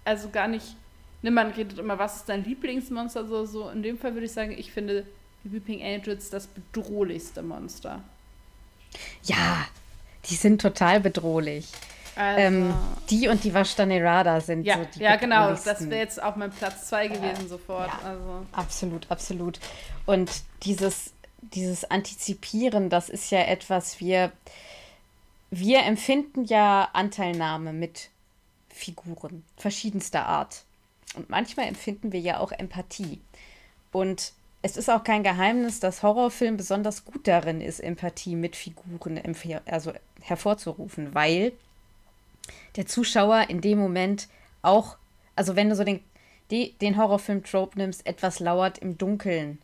also gar nicht ne, man redet immer, was ist dein Lieblingsmonster? So, so. In dem Fall würde ich sagen, ich finde die Weeping Angels das bedrohlichste Monster. Ja, die sind total bedrohlich. Also, ähm, die und die Vashtanerada sind ja, so die Ja, genau. Das wäre jetzt auch mein Platz 2 gewesen äh, sofort. Ja, also. Absolut, absolut. Und dieses, dieses Antizipieren, das ist ja etwas, wir, wir empfinden ja Anteilnahme mit Figuren verschiedenster Art. Und manchmal empfinden wir ja auch Empathie. Und es ist auch kein Geheimnis, dass Horrorfilm besonders gut darin ist, Empathie mit Figuren also hervorzurufen, weil der Zuschauer in dem Moment auch, also wenn du so den, den Horrorfilm-Trope nimmst, etwas lauert im Dunkeln,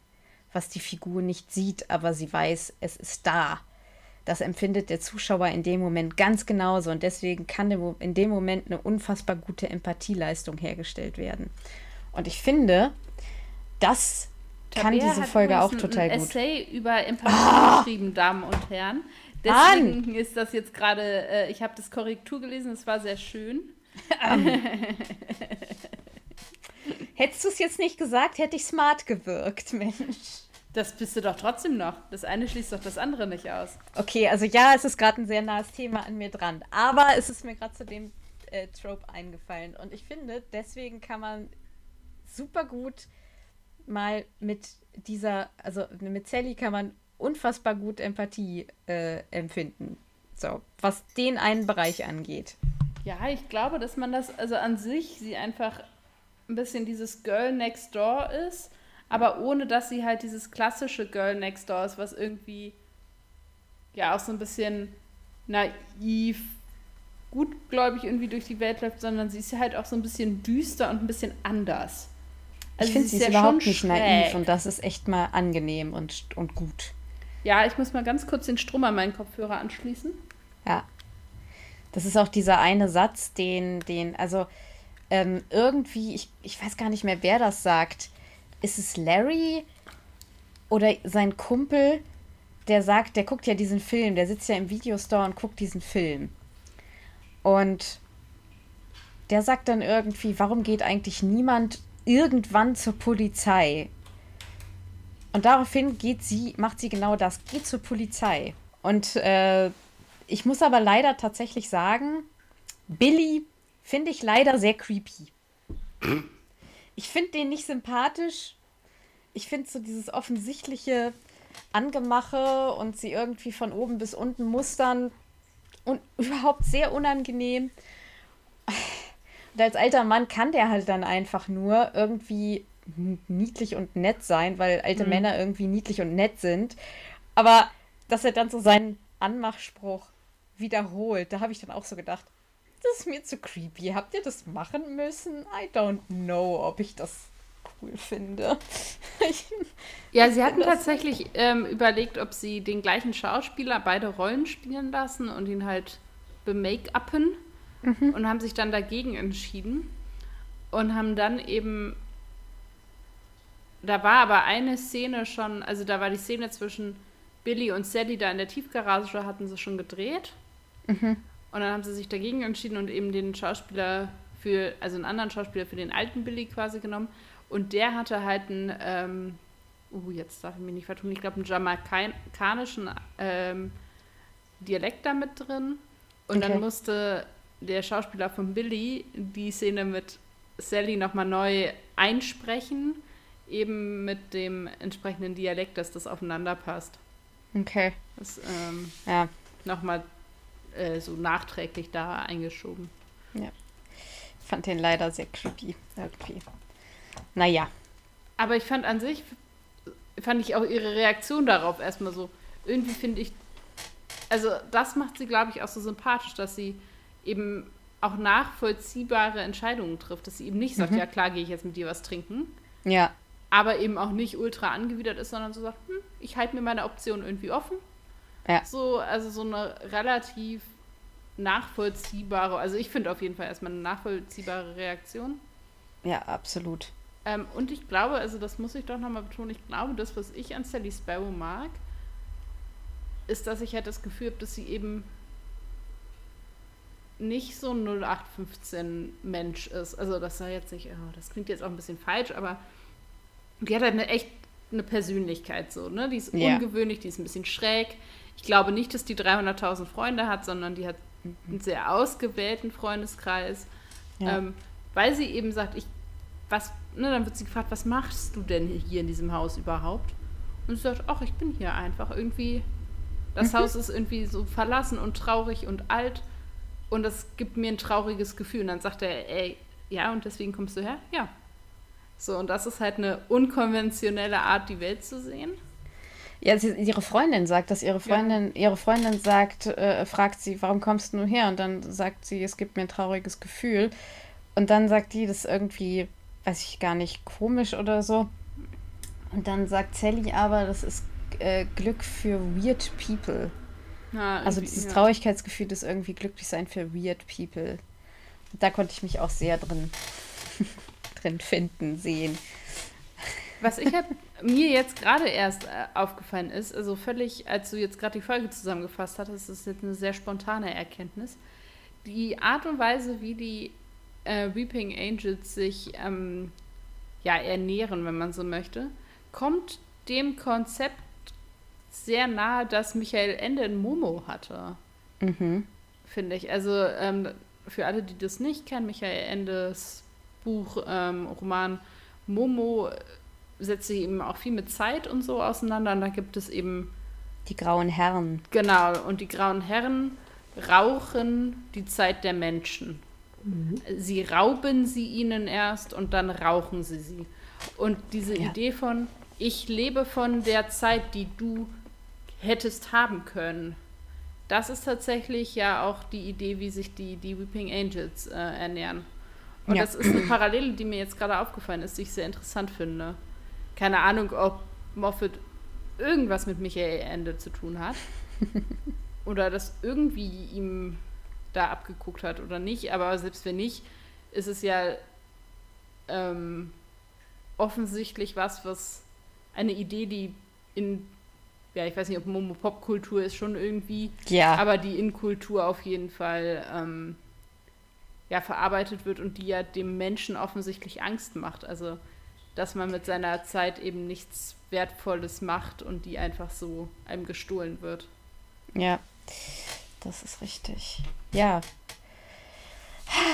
was die Figur nicht sieht, aber sie weiß, es ist da. Das empfindet der Zuschauer in dem Moment ganz genauso und deswegen kann in dem Moment eine unfassbar gute Empathieleistung hergestellt werden. Und ich finde, das kann Tabea diese Folge auch total ein gut. Essay über Empathie ah! geschrieben, Damen und Herren. Deswegen Mann. ist das jetzt gerade, äh, ich habe das Korrektur gelesen, es war sehr schön. Hättest du es jetzt nicht gesagt, hätte ich smart gewirkt, Mensch. Das bist du doch trotzdem noch. Das eine schließt doch das andere nicht aus. Okay, also ja, es ist gerade ein sehr nahes Thema an mir dran. Aber es ist mir gerade zu dem äh, Trope eingefallen. Und ich finde, deswegen kann man super gut mal mit dieser, also mit Sally kann man unfassbar gut Empathie äh, empfinden. So, was den einen Bereich angeht. Ja, ich glaube, dass man das, also an sich, sie einfach ein bisschen dieses Girl Next Door ist aber ohne dass sie halt dieses klassische Girl Next Door ist, was irgendwie ja auch so ein bisschen naiv, gutgläubig irgendwie durch die Welt läuft, sondern sie ist ja halt auch so ein bisschen düster und ein bisschen anders. Also ich finde, sie ist, ja überhaupt nicht schräg. naiv und das ist echt mal angenehm und, und gut. Ja, ich muss mal ganz kurz den Strom an meinen Kopfhörer anschließen. Ja. Das ist auch dieser eine Satz, den, den, also ähm, irgendwie, ich, ich weiß gar nicht mehr, wer das sagt ist es Larry oder sein Kumpel, der sagt, der guckt ja diesen Film, der sitzt ja im Videostore und guckt diesen Film. Und der sagt dann irgendwie, warum geht eigentlich niemand irgendwann zur Polizei? Und daraufhin geht sie, macht sie genau das, geht zur Polizei. Und äh, ich muss aber leider tatsächlich sagen, Billy finde ich leider sehr creepy. Ich finde den nicht sympathisch. Ich finde so dieses offensichtliche Angemache und sie irgendwie von oben bis unten mustern und überhaupt sehr unangenehm. Und als alter Mann kann der halt dann einfach nur irgendwie niedlich und nett sein, weil alte mhm. Männer irgendwie niedlich und nett sind. Aber dass er dann so seinen Anmachspruch wiederholt, da habe ich dann auch so gedacht, das ist mir zu creepy. Habt ihr das machen müssen? I don't know, ob ich das cool finde. ja, sie hatten tatsächlich ähm, überlegt, ob sie den gleichen Schauspieler beide Rollen spielen lassen und ihn halt bemake-uppen mhm. und haben sich dann dagegen entschieden und haben dann eben da war aber eine Szene schon, also da war die Szene zwischen Billy und Sally da in der Tiefgarage, hatten sie schon gedreht. Mhm. Und dann haben sie sich dagegen entschieden und eben den Schauspieler für, also einen anderen Schauspieler für den alten Billy quasi genommen. Und der hatte halt einen, ähm, uh, jetzt darf ich mich nicht vertun, ich glaube einen jamaikanischen ähm, Dialekt da mit drin. Und okay. dann musste der Schauspieler von Billy die Szene mit Sally nochmal neu einsprechen, eben mit dem entsprechenden Dialekt, dass das aufeinander passt. Okay. Das ähm, ja. nochmal äh, so nachträglich da eingeschoben. Ja. fand den leider sehr creepy irgendwie. Naja. Aber ich fand an sich, fand ich auch ihre Reaktion darauf erstmal so, irgendwie finde ich, also das macht sie, glaube ich, auch so sympathisch, dass sie eben auch nachvollziehbare Entscheidungen trifft, dass sie eben nicht sagt, mhm. ja klar, gehe ich jetzt mit dir was trinken. Ja. Aber eben auch nicht ultra angewidert ist, sondern so sagt, hm, ich halte mir meine Option irgendwie offen. Ja. So, also so eine relativ nachvollziehbare, also ich finde auf jeden Fall erstmal eine nachvollziehbare Reaktion. Ja, absolut. Ähm, und ich glaube, also das muss ich doch nochmal betonen, ich glaube, das, was ich an Sally Sparrow mag, ist, dass ich halt das Gefühl habe, dass sie eben nicht so ein 0815 Mensch ist. Also das sei jetzt nicht, oh, das klingt jetzt auch ein bisschen falsch, aber die hat halt eine echt eine Persönlichkeit so, ne? Die ist ja. ungewöhnlich, die ist ein bisschen schräg. Ich glaube nicht, dass die 300.000 Freunde hat, sondern die hat mhm. einen sehr ausgewählten Freundeskreis, ja. ähm, weil sie eben sagt, ich, was, ne, dann wird sie gefragt, was machst du denn hier in diesem Haus überhaupt? Und sie sagt, ach, ich bin hier einfach irgendwie. Das mhm. Haus ist irgendwie so verlassen und traurig und alt und das gibt mir ein trauriges Gefühl. Und dann sagt er, ey, ja, und deswegen kommst du her? Ja. So, und das ist halt eine unkonventionelle Art, die Welt zu sehen. Ja, sie, ihre Freundin sagt dass Ihre Freundin, ja. ihre Freundin sagt, äh, fragt sie, warum kommst du her? Und dann sagt sie, es gibt mir ein trauriges Gefühl. Und dann sagt die, das ist irgendwie, weiß ich gar nicht, komisch oder so. Und dann sagt Sally aber, das ist äh, Glück für weird people. Ja, also dieses ja. Traurigkeitsgefühl ist irgendwie glücklich sein für weird people. Da konnte ich mich auch sehr drin, drin finden, sehen. Was ich hab, mir jetzt gerade erst äh, aufgefallen ist, also völlig, als du jetzt gerade die Folge zusammengefasst hattest, ist jetzt eine sehr spontane Erkenntnis. Die Art und Weise, wie die äh, Weeping Angels sich ähm, ja, ernähren, wenn man so möchte, kommt dem Konzept sehr nahe, dass Michael Ende in Momo hatte. Mhm. Finde ich. Also ähm, für alle, die das nicht kennen, Michael Endes Buch, ähm, Roman Momo setzt sich eben auch viel mit Zeit und so auseinander. Und da gibt es eben die grauen Herren. Genau, und die grauen Herren rauchen die Zeit der Menschen. Mhm. Sie rauben sie ihnen erst und dann rauchen sie sie. Und diese ja. Idee von, ich lebe von der Zeit, die du hättest haben können. Das ist tatsächlich ja auch die Idee, wie sich die, die Weeping Angels äh, ernähren. Und ja. das ist eine Parallele, die mir jetzt gerade aufgefallen ist, die ich sehr interessant finde. Keine Ahnung, ob Moffat irgendwas mit Michael Ende zu tun hat. oder das irgendwie ihm da abgeguckt hat oder nicht. Aber selbst wenn nicht, ist es ja ähm, offensichtlich was, was eine Idee, die in ja, ich weiß nicht, ob Momo Popkultur ist schon irgendwie, ja. aber die in Kultur auf jeden Fall ähm, ja, verarbeitet wird und die ja dem Menschen offensichtlich Angst macht. Also, dass man mit seiner Zeit eben nichts Wertvolles macht und die einfach so einem gestohlen wird. Ja, das ist richtig. Ja.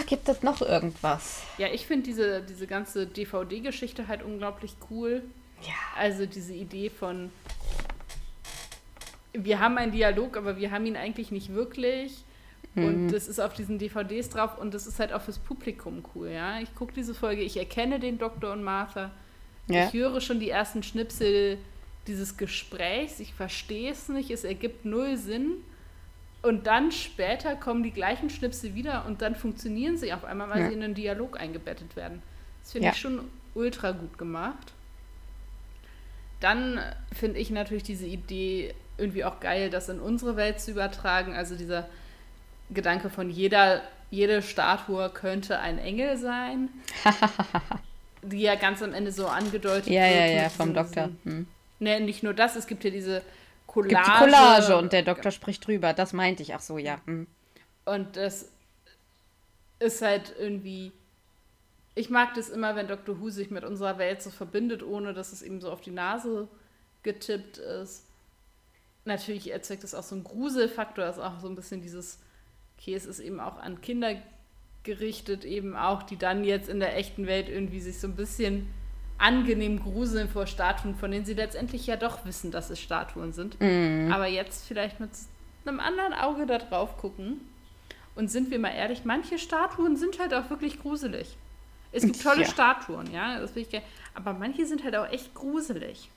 Gibt es noch irgendwas? Ja, ich finde diese, diese ganze DVD-Geschichte halt unglaublich cool. Ja. Also diese Idee von, wir haben einen Dialog, aber wir haben ihn eigentlich nicht wirklich. Mhm. Und das ist auf diesen DVDs drauf und das ist halt auch fürs Publikum cool, ja. Ich gucke diese Folge, ich erkenne den Doktor und Martha. Ja. Ich höre schon die ersten Schnipsel dieses Gesprächs, ich verstehe es nicht, es ergibt null Sinn. Und dann später kommen die gleichen Schnipsel wieder und dann funktionieren sie auf einmal, weil ja. sie in einen Dialog eingebettet werden. Das finde ja. ich schon ultra gut gemacht. Dann finde ich natürlich diese Idee irgendwie auch geil, das in unsere Welt zu übertragen. Also dieser Gedanke von jeder, jede Statue könnte ein Engel sein. die ja ganz am Ende so angedeutet ja, wird. Ja, ja, ja, vom Doktor. Hm. Ne, nicht nur das, es gibt ja diese Collage. Gibt die Collage und der Doktor spricht drüber. Das meinte ich. Ach so, ja. Hm. Und das ist halt irgendwie. Ich mag das immer, wenn Dr. Who sich mit unserer Welt so verbindet, ohne dass es eben so auf die Nase getippt ist natürlich erzeugt das auch so einen Gruselfaktor, ist auch so ein bisschen dieses, okay, es ist eben auch an Kinder gerichtet, eben auch, die dann jetzt in der echten Welt irgendwie sich so ein bisschen angenehm gruseln vor Statuen, von denen sie letztendlich ja doch wissen, dass es Statuen sind. Mm. Aber jetzt vielleicht mit einem anderen Auge da drauf gucken. Und sind wir mal ehrlich, manche Statuen sind halt auch wirklich gruselig. Es gibt tolle ja. Statuen, ja, das will ich gerne. Aber manche sind halt auch echt gruselig.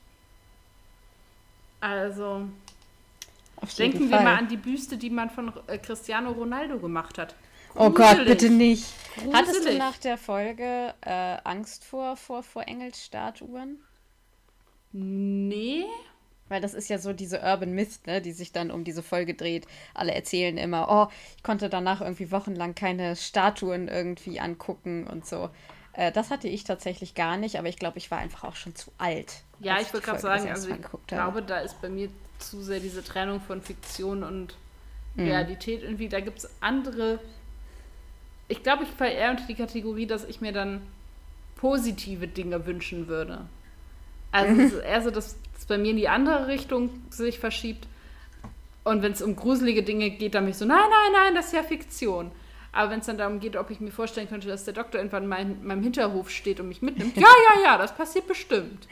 Also, denken wir mal an die Büste, die man von äh, Cristiano Ronaldo gemacht hat. Gruselig. Oh Gott, bitte nicht. Gruselig. Hattest du nach der Folge äh, Angst vor, vor, vor Engelsstatuen? Nee. Weil das ist ja so diese Urban Myth, ne, die sich dann um diese Folge dreht. Alle erzählen immer, oh, ich konnte danach irgendwie wochenlang keine Statuen irgendwie angucken und so. Äh, das hatte ich tatsächlich gar nicht, aber ich glaube, ich war einfach auch schon zu alt. Ja, ich würde gerade sagen, also ich glaube, da ist bei mir zu sehr diese Trennung von Fiktion und mhm. Realität irgendwie. Da gibt es andere. Ich glaube, ich falle eher unter die Kategorie, dass ich mir dann positive Dinge wünschen würde. Also mhm. es ist eher so, dass es bei mir in die andere Richtung sich verschiebt. Und wenn es um gruselige Dinge geht, dann bin ich so, nein, nein, nein, das ist ja Fiktion. Aber wenn es dann darum geht, ob ich mir vorstellen könnte, dass der Doktor irgendwann in mein, meinem Hinterhof steht und mich mitnimmt, ja, ja, ja, das passiert bestimmt.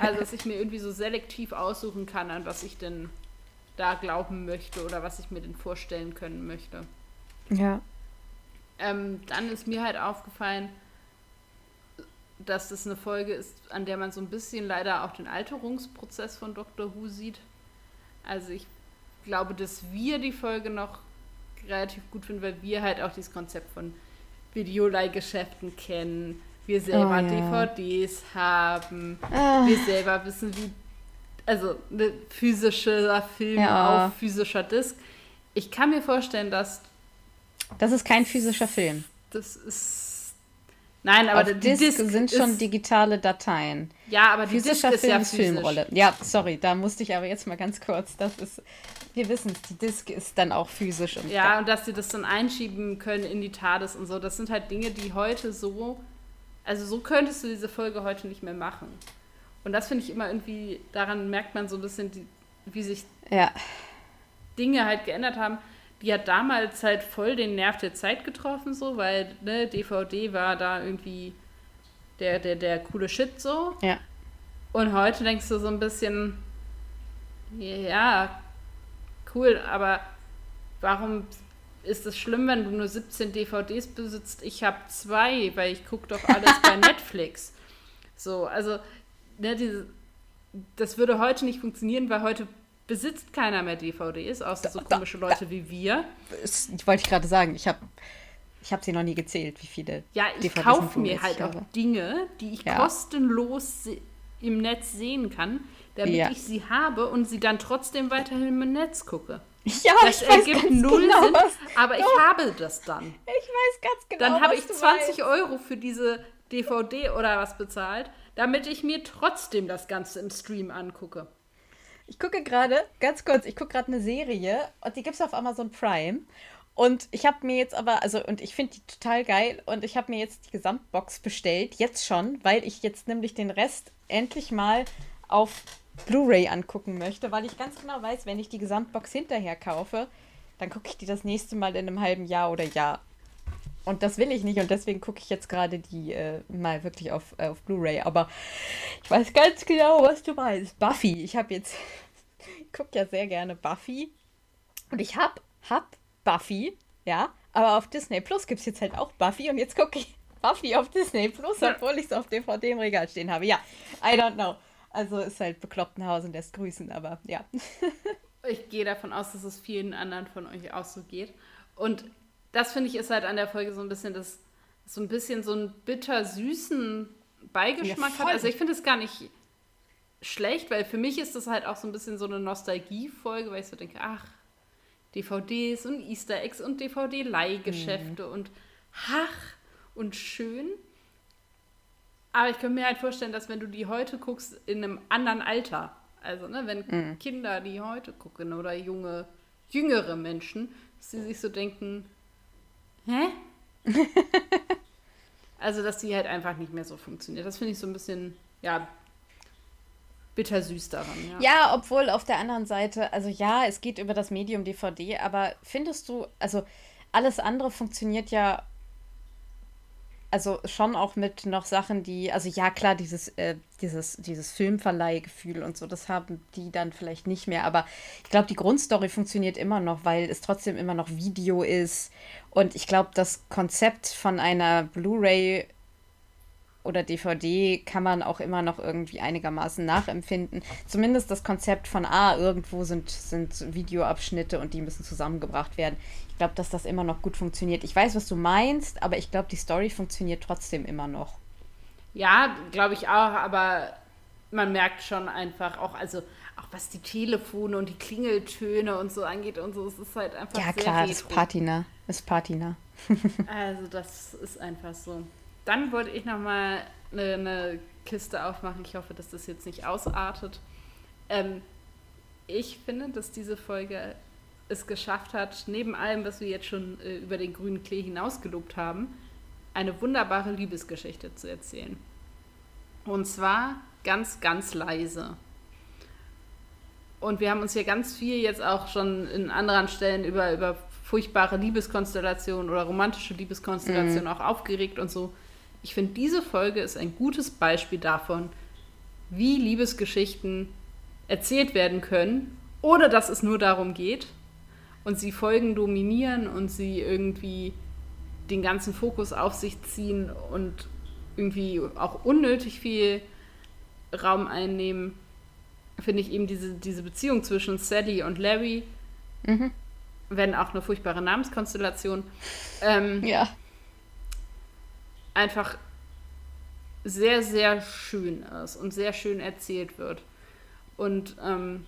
also, dass ich mir irgendwie so selektiv aussuchen kann, an was ich denn da glauben möchte oder was ich mir denn vorstellen können möchte. Ja. Ähm, dann ist mir halt aufgefallen, dass das eine Folge ist, an der man so ein bisschen leider auch den Alterungsprozess von Dr. Who sieht. Also ich glaube, dass wir die Folge noch relativ gut finden, weil wir halt auch dieses Konzept von Videoleihgeschäften kennen. Wir selber oh, ja. DVDs haben. Ah. Wir selber wissen, wie. Also, ein physischer Film ja. auf physischer Disc. Ich kann mir vorstellen, dass. Das ist kein physischer Film. Das ist Nein, aber Auf die Disc, Disc sind schon digitale Dateien. Ja, aber die Physischer Disc ist ja physisch. Filmrolle. Ja, sorry, da musste ich aber jetzt mal ganz kurz. Das ist, wir wissen die Disc ist dann auch physisch. Und ja, da. und dass sie das dann einschieben können in die TARDIS und so, das sind halt Dinge, die heute so, also so könntest du diese Folge heute nicht mehr machen. Und das finde ich immer irgendwie, daran merkt man so ein bisschen, die, wie sich ja. Dinge halt geändert haben die hat damals halt voll den Nerv der Zeit getroffen, so, weil ne, DVD war da irgendwie der, der, der coole Shit so. Ja. Und heute denkst du so ein bisschen, ja, cool, aber warum ist es schlimm, wenn du nur 17 DVDs besitzt? Ich habe zwei, weil ich gucke doch alles bei Netflix. So, also, ne, diese, das würde heute nicht funktionieren, weil heute besitzt keiner mehr DVDs, außer so komische Leute da, wie wir. Das wollte ich gerade sagen. Ich habe ich hab sie noch nie gezählt, wie viele. Ja, ich kaufe mir halt auch Dinge, die ich ja. kostenlos im Netz sehen kann, damit ja. ich sie habe und sie dann trotzdem weiterhin im Netz gucke. Ja, das ich ergibt weiß null genau, Sinn, aber ich habe das dann. Ich weiß ganz genau. Dann habe ich 20 weißt. Euro für diese DVD oder was bezahlt, damit ich mir trotzdem das Ganze im Stream angucke. Ich gucke gerade, ganz kurz, ich gucke gerade eine Serie und die gibt es auf Amazon Prime. Und ich habe mir jetzt aber, also, und ich finde die total geil und ich habe mir jetzt die Gesamtbox bestellt, jetzt schon, weil ich jetzt nämlich den Rest endlich mal auf Blu-ray angucken möchte, weil ich ganz genau weiß, wenn ich die Gesamtbox hinterher kaufe, dann gucke ich die das nächste Mal in einem halben Jahr oder Jahr. Und das will ich nicht und deswegen gucke ich jetzt gerade die äh, mal wirklich auf, äh, auf Blu-ray. Aber ich weiß ganz genau, was du meinst. Buffy. Ich habe jetzt, ich gucke ja sehr gerne Buffy. Und ich hab, hab Buffy, ja. Aber auf Disney Plus gibt es jetzt halt auch Buffy und jetzt gucke ich Buffy auf Disney Plus, obwohl ich es auf DVD im Regal stehen habe. Ja, I don't know. Also ist halt bekloppt nach Hause und lässt grüßen, aber ja. ich gehe davon aus, dass es vielen anderen von euch auch so geht. Und das finde ich ist halt an der Folge so ein bisschen das, so ein bisschen so einen bitter-süßen Beigeschmack ja, hat. Also ich finde es gar nicht schlecht, weil für mich ist das halt auch so ein bisschen so eine Nostalgie-Folge, weil ich so denke, ach, DVDs und Easter Eggs und DVD-Leihgeschäfte mhm. und ach und schön. Aber ich könnte mir halt vorstellen, dass wenn du die heute guckst, in einem anderen Alter, also ne, wenn mhm. Kinder die heute gucken oder junge, jüngere Menschen, dass sie sich so denken, hä? also, dass die halt einfach nicht mehr so funktioniert. Das finde ich so ein bisschen, ja, bittersüß daran. Ja. ja, obwohl auf der anderen Seite, also ja, es geht über das Medium DVD, aber findest du, also alles andere funktioniert ja also schon auch mit noch Sachen, die, also ja klar, dieses, äh, dieses, dieses Filmverleihgefühl und so, das haben die dann vielleicht nicht mehr, aber ich glaube, die Grundstory funktioniert immer noch, weil es trotzdem immer noch Video ist. Und ich glaube, das Konzept von einer Blu-ray oder DVD kann man auch immer noch irgendwie einigermaßen nachempfinden. Zumindest das Konzept von, ah, irgendwo sind, sind Videoabschnitte und die müssen zusammengebracht werden. Ich glaube, dass das immer noch gut funktioniert. Ich weiß, was du meinst, aber ich glaube, die Story funktioniert trotzdem immer noch. Ja, glaube ich auch, aber man merkt schon einfach auch, also auch was die Telefone und die Klingeltöne und so angeht und so, es ist halt einfach Ja, klar, retro. ist Patina. Ist Patina. also das ist einfach so. Dann wollte ich noch mal eine, eine Kiste aufmachen. Ich hoffe, dass das jetzt nicht ausartet. Ähm, ich finde, dass diese Folge es geschafft hat, neben allem, was wir jetzt schon äh, über den grünen Klee hinausgelobt haben, eine wunderbare Liebesgeschichte zu erzählen. Und zwar ganz, ganz leise. Und wir haben uns hier ganz viel jetzt auch schon in anderen Stellen über, über furchtbare Liebeskonstellationen oder romantische Liebeskonstellationen mhm. auch aufgeregt und so. Ich finde, diese Folge ist ein gutes Beispiel davon, wie Liebesgeschichten erzählt werden können, ohne dass es nur darum geht, und sie Folgen dominieren und sie irgendwie den ganzen Fokus auf sich ziehen und irgendwie auch unnötig viel Raum einnehmen, finde ich eben diese, diese Beziehung zwischen Sally und Larry, mhm. wenn auch eine furchtbare Namenskonstellation, ähm, ja. Einfach sehr, sehr schön ist und sehr schön erzählt wird. Und ähm,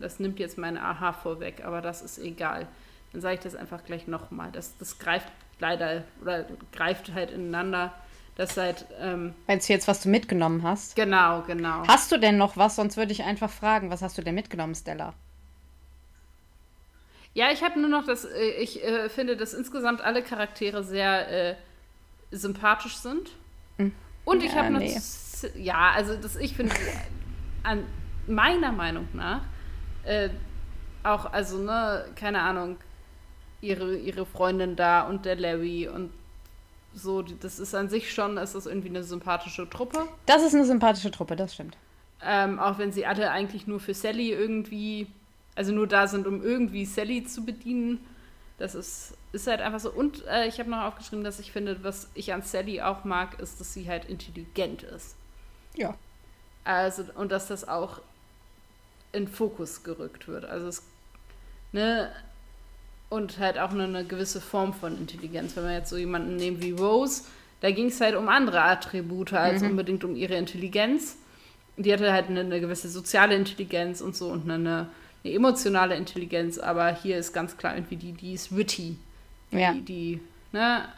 das nimmt jetzt meine Aha vorweg, aber das ist egal. Dann sage ich das einfach gleich nochmal. Das, das greift leider oder greift halt ineinander. Das seit. Ähm, Meinst du jetzt, was du mitgenommen hast? Genau, genau. Hast du denn noch was? Sonst würde ich einfach fragen, was hast du denn mitgenommen, Stella? Ja, ich habe nur noch das. Äh, ich äh, finde, dass insgesamt alle Charaktere sehr äh, sympathisch sind. Hm. Und ich ja, habe noch. Nee. Ja, also das, ich finde, an meiner Meinung nach äh, auch, also, ne, keine Ahnung, ihre, ihre Freundin da und der Larry und so, das ist an sich schon, ist das irgendwie eine sympathische Truppe. Das ist eine sympathische Truppe, das stimmt. Ähm, auch wenn sie alle eigentlich nur für Sally irgendwie, also nur da sind, um irgendwie Sally zu bedienen. Das ist, ist halt einfach so. Und äh, ich habe noch aufgeschrieben, dass ich finde, was ich an Sally auch mag, ist, dass sie halt intelligent ist. Ja. Also, und dass das auch in Fokus gerückt wird. Also es, ne, und halt auch eine, eine gewisse Form von Intelligenz. Wenn wir jetzt so jemanden nehmen wie Rose, da ging es halt um andere Attribute als mhm. unbedingt um ihre Intelligenz. Die hatte halt eine, eine gewisse soziale Intelligenz und so und eine, eine, emotionale Intelligenz, aber hier ist ganz klar irgendwie die, die ist witty. Ja. Die, die, ne,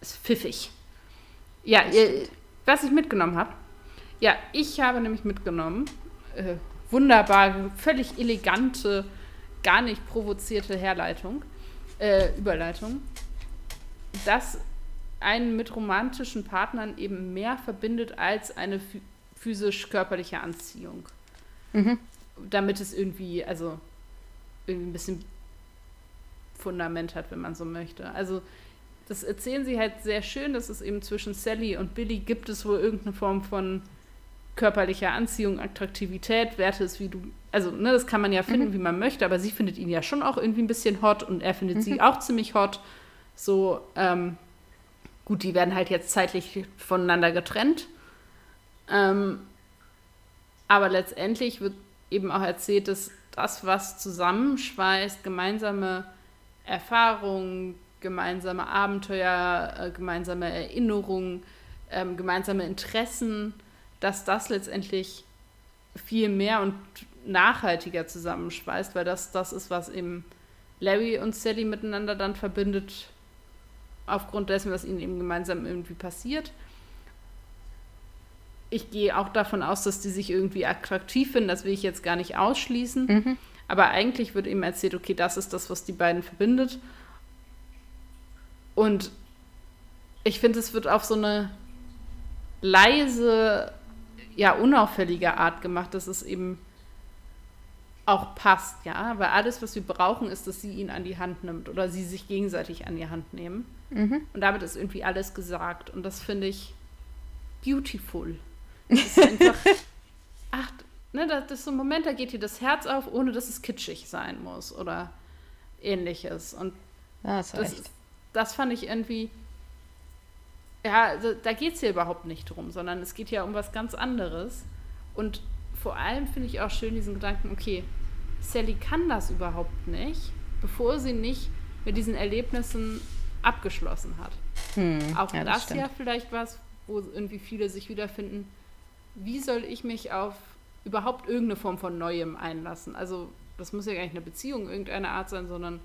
ist pfiffig. Ja, ihr, was ich mitgenommen habe. Ja, ich habe nämlich mitgenommen, äh, wunderbare, völlig elegante, gar nicht provozierte Herleitung, äh, Überleitung, dass einen mit romantischen Partnern eben mehr verbindet als eine physisch-körperliche Anziehung. Mhm. Damit es irgendwie, also irgendwie ein bisschen Fundament hat, wenn man so möchte. Also das erzählen sie halt sehr schön, dass es eben zwischen Sally und Billy gibt es wohl irgendeine Form von körperlicher Anziehung, Attraktivität, Werte ist, wie du, also ne, das kann man ja finden, mhm. wie man möchte, aber sie findet ihn ja schon auch irgendwie ein bisschen hot und er findet mhm. sie auch ziemlich hot. So, ähm, gut, die werden halt jetzt zeitlich voneinander getrennt. Ähm, aber letztendlich wird eben auch erzählt, dass das, was zusammenschweißt, gemeinsame Erfahrungen, gemeinsame Abenteuer, äh, gemeinsame Erinnerungen, ähm, gemeinsame Interessen, dass das letztendlich viel mehr und nachhaltiger zusammenschweißt, weil das das ist, was eben Larry und Sally miteinander dann verbindet, aufgrund dessen, was ihnen eben gemeinsam irgendwie passiert. Ich gehe auch davon aus, dass die sich irgendwie attraktiv finden, das will ich jetzt gar nicht ausschließen. Mhm. Aber eigentlich wird eben erzählt, okay, das ist das, was die beiden verbindet. Und ich finde, es wird auf so eine leise ja, unauffällige Art gemacht, dass es eben auch passt, ja, weil alles, was wir brauchen, ist, dass sie ihn an die Hand nimmt oder sie sich gegenseitig an die Hand nehmen. Mhm. Und damit ist irgendwie alles gesagt. Und das finde ich beautiful. Das ist einfach, ach, ne, das ist so ein Moment, da geht dir das Herz auf, ohne dass es kitschig sein muss oder ähnliches. Und ja, das, das, das fand ich irgendwie, ja, da geht es hier überhaupt nicht drum, sondern es geht ja um was ganz anderes. Und vor allem finde ich auch schön diesen Gedanken, okay, Sally kann das überhaupt nicht, bevor sie nicht mit diesen Erlebnissen abgeschlossen hat. Hm, auch ja, das, das ja vielleicht was, wo irgendwie viele sich wiederfinden. Wie soll ich mich auf überhaupt irgendeine Form von Neuem einlassen? Also, das muss ja gar nicht eine Beziehung irgendeiner Art sein, sondern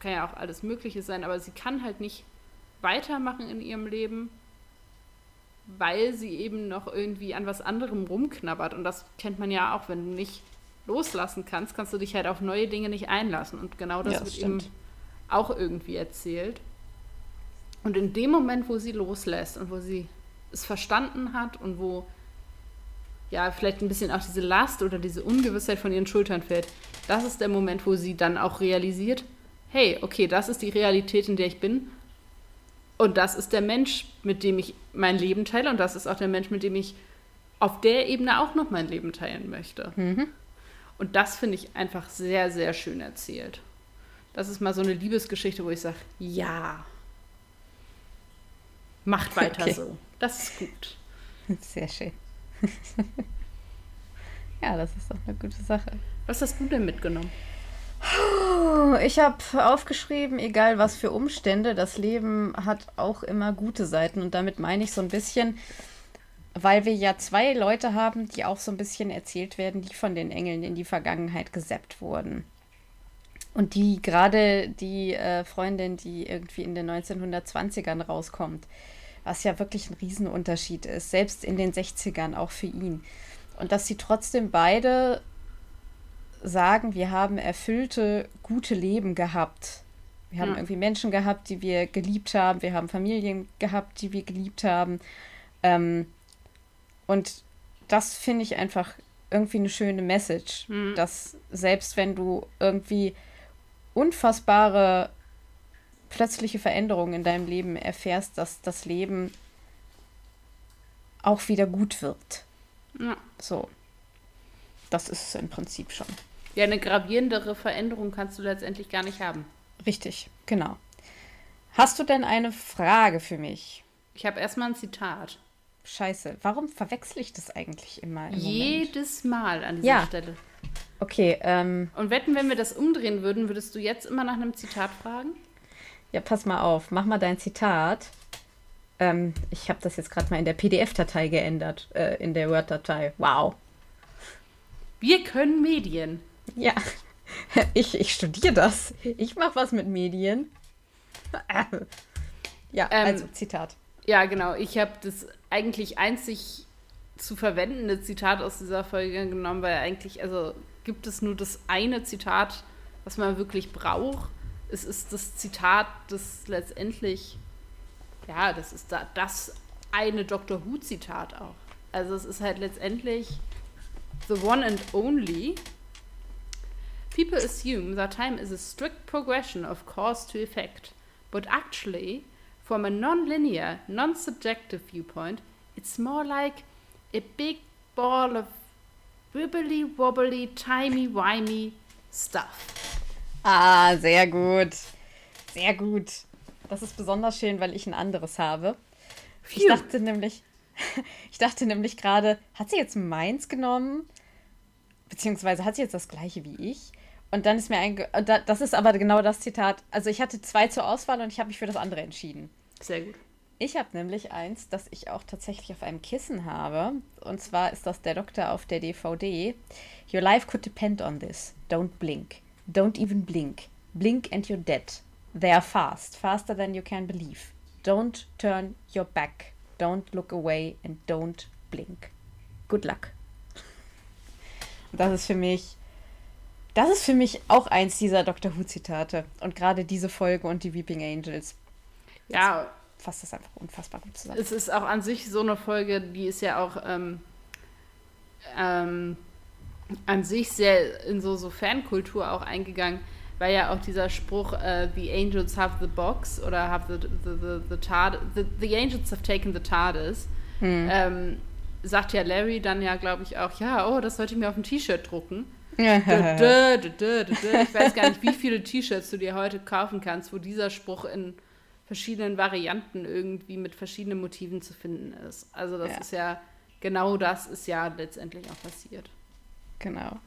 kann ja auch alles Mögliche sein, aber sie kann halt nicht weitermachen in ihrem Leben, weil sie eben noch irgendwie an was anderem rumknabbert. Und das kennt man ja auch, wenn du nicht loslassen kannst, kannst du dich halt auf neue Dinge nicht einlassen. Und genau das, ja, wird stimmt. eben auch irgendwie erzählt. Und in dem Moment, wo sie loslässt und wo sie es verstanden hat und wo ja vielleicht ein bisschen auch diese Last oder diese Ungewissheit von ihren Schultern fällt, das ist der Moment, wo sie dann auch realisiert, hey, okay, das ist die Realität, in der ich bin. Und das ist der Mensch, mit dem ich mein Leben teile. Und das ist auch der Mensch, mit dem ich auf der Ebene auch noch mein Leben teilen möchte. Mhm. Und das finde ich einfach sehr, sehr schön erzählt. Das ist mal so eine Liebesgeschichte, wo ich sage, ja, macht weiter okay. so. Das ist gut. Sehr schön. ja, das ist doch eine gute Sache. Was hast du denn mitgenommen? Ich habe aufgeschrieben, egal was für Umstände, das Leben hat auch immer gute Seiten. Und damit meine ich so ein bisschen, weil wir ja zwei Leute haben, die auch so ein bisschen erzählt werden, die von den Engeln in die Vergangenheit gesappt wurden. Und die gerade die äh, Freundin, die irgendwie in den 1920ern rauskommt, was ja wirklich ein Riesenunterschied ist, selbst in den 60ern auch für ihn. Und dass sie trotzdem beide sagen, wir haben erfüllte, gute Leben gehabt. Wir haben ja. irgendwie Menschen gehabt, die wir geliebt haben. Wir haben Familien gehabt, die wir geliebt haben. Ähm, und das finde ich einfach irgendwie eine schöne Message, mhm. dass selbst wenn du irgendwie unfassbare plötzliche Veränderungen in deinem Leben erfährst, dass das Leben auch wieder gut wird. Ja. So. Das ist es im Prinzip schon. Ja, eine gravierendere Veränderung kannst du letztendlich gar nicht haben. Richtig, genau. Hast du denn eine Frage für mich? Ich habe erstmal ein Zitat. Scheiße, warum verwechsel ich das eigentlich immer? Jedes Moment? Mal an dieser ja. Stelle. Okay. Ähm, Und wetten, wenn wir das umdrehen würden, würdest du jetzt immer nach einem Zitat fragen? Ja, pass mal auf, mach mal dein Zitat. Ähm, ich habe das jetzt gerade mal in der PDF-Datei geändert, äh, in der Word-Datei. Wow. Wir können Medien. Ja, ich, ich studiere das. Ich mache was mit Medien. ja, ähm, also Zitat. Ja, genau. Ich habe das eigentlich einzig zu verwendende Zitat aus dieser Folge genommen, weil eigentlich, also gibt es nur das eine Zitat, was man wirklich braucht. Es ist das Zitat, das letztendlich, ja, das ist da, das eine Dr. Who-Zitat auch. Also es ist halt letztendlich the one and only. People assume that time is a strict progression of cause to effect, but actually, from a non-linear, non-subjective viewpoint, it's more like a big ball of wibbly wobbly, timey wimey stuff. Ah, sehr gut. Sehr gut. Das ist besonders schön, weil ich ein anderes habe. Phew. Ich dachte nämlich, ich dachte nämlich gerade, hat sie jetzt meins genommen? Beziehungsweise hat sie jetzt das gleiche wie ich? Und dann ist mir ein, das ist aber genau das Zitat. Also ich hatte zwei zur Auswahl und ich habe mich für das andere entschieden. Sehr gut. Ich habe nämlich eins, das ich auch tatsächlich auf einem Kissen habe. Und zwar ist das der Doktor auf der DVD. Your life could depend on this. Don't blink. Don't even blink. Blink and you're dead. They are fast, faster than you can believe. Don't turn your back. Don't look away and don't blink. Good luck. Das ist für mich das ist für mich auch eins dieser Doctor Who-Zitate. Und gerade diese Folge und die Weeping Angels. Ja. Fasst das einfach unfassbar gut zusammen. Es ist auch an sich so eine Folge, die ist ja auch ähm, ähm, an sich sehr in so, so Fankultur auch eingegangen, weil ja auch dieser Spruch, uh, the angels have the box oder have the, the, the, the, TARD, the, the angels have taken the TARDIS, hm. ähm, sagt ja Larry dann ja, glaube ich, auch, ja, oh, das sollte ich mir auf ein T-Shirt drucken. ich weiß gar nicht, wie viele T-Shirts du dir heute kaufen kannst, wo dieser Spruch in verschiedenen Varianten irgendwie mit verschiedenen Motiven zu finden ist. Also das ja. ist ja, genau das ist ja letztendlich auch passiert. Genau.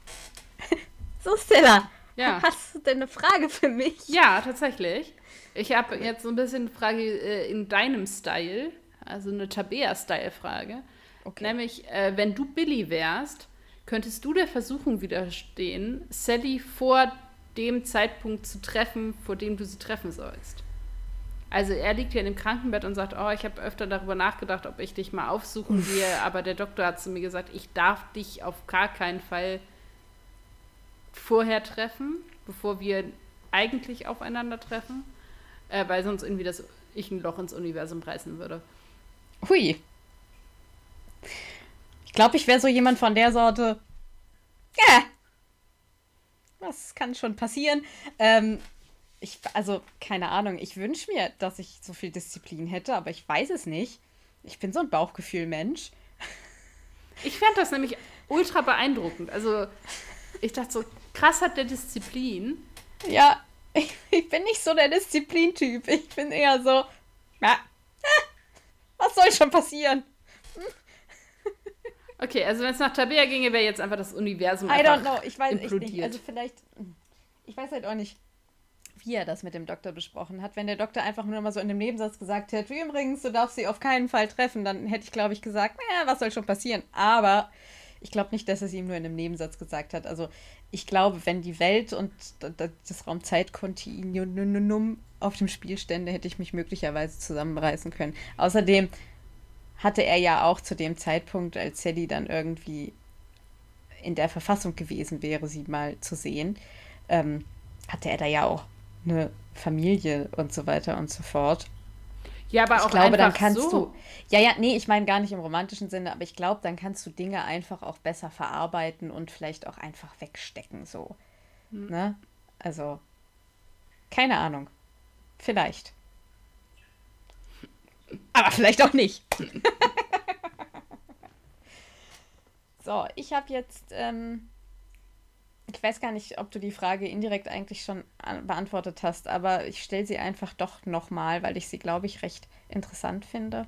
so, Stella. Ja. Hast du denn eine Frage für mich? Ja, tatsächlich. Ich habe jetzt so ein bisschen eine Frage äh, in deinem Style, also eine Tabea-Style-Frage. Okay. Nämlich, äh, wenn du Billy wärst, könntest du der Versuchung widerstehen, Sally vor dem Zeitpunkt zu treffen, vor dem du sie treffen sollst? Also er liegt hier in dem Krankenbett und sagt, oh, ich habe öfter darüber nachgedacht, ob ich dich mal aufsuchen gehe, aber der Doktor hat zu mir gesagt, ich darf dich auf gar keinen Fall vorher treffen, bevor wir eigentlich aufeinander äh, weil sonst irgendwie das ich ein Loch ins Universum reißen würde. Hui. Ich glaube, ich wäre so jemand von der Sorte. Ja. Was kann schon passieren? Ähm, ich, also, keine Ahnung, ich wünsche mir, dass ich so viel Disziplin hätte, aber ich weiß es nicht. Ich bin so ein Bauchgefühl-Mensch. Ich fand das nämlich ultra beeindruckend. Also, ich dachte so, krass hat der Disziplin. Ja, ich, ich bin nicht so der Disziplin-Typ. Ich bin eher so, ja, was soll schon passieren? Okay, also wenn es nach Tabea ginge, wäre jetzt einfach das Universum I don't know, ich weiß echt nicht. Also vielleicht, ich weiß halt auch nicht, wie er das mit dem Doktor besprochen hat. Wenn der Doktor einfach nur mal so in dem Nebensatz gesagt hätte, übrigens, du darfst sie auf keinen Fall treffen, dann hätte ich, glaube ich, gesagt, naja, was soll schon passieren? Aber ich glaube nicht, dass er es ihm nur in einem Nebensatz gesagt hat. Also ich glaube, wenn die Welt und das Raumzeitkontinuum auf dem Spiel stände, hätte ich mich möglicherweise zusammenreißen können. Außerdem hatte er ja auch zu dem Zeitpunkt, als Sally dann irgendwie in der Verfassung gewesen wäre, sie mal zu sehen, ähm, hatte er da ja auch eine Familie und so weiter und so fort. Ja, aber ich auch glaube, dann kannst so. du. Ja, ja, nee, ich meine gar nicht im romantischen Sinne, aber ich glaube, dann kannst du Dinge einfach auch besser verarbeiten und vielleicht auch einfach wegstecken, so. Hm. Ne? Also, keine Ahnung. Vielleicht. Aber vielleicht auch nicht. so, ich habe jetzt ähm, ich weiß gar nicht, ob du die Frage indirekt eigentlich schon beantwortet hast, aber ich stelle sie einfach doch nochmal, weil ich sie, glaube ich, recht interessant finde.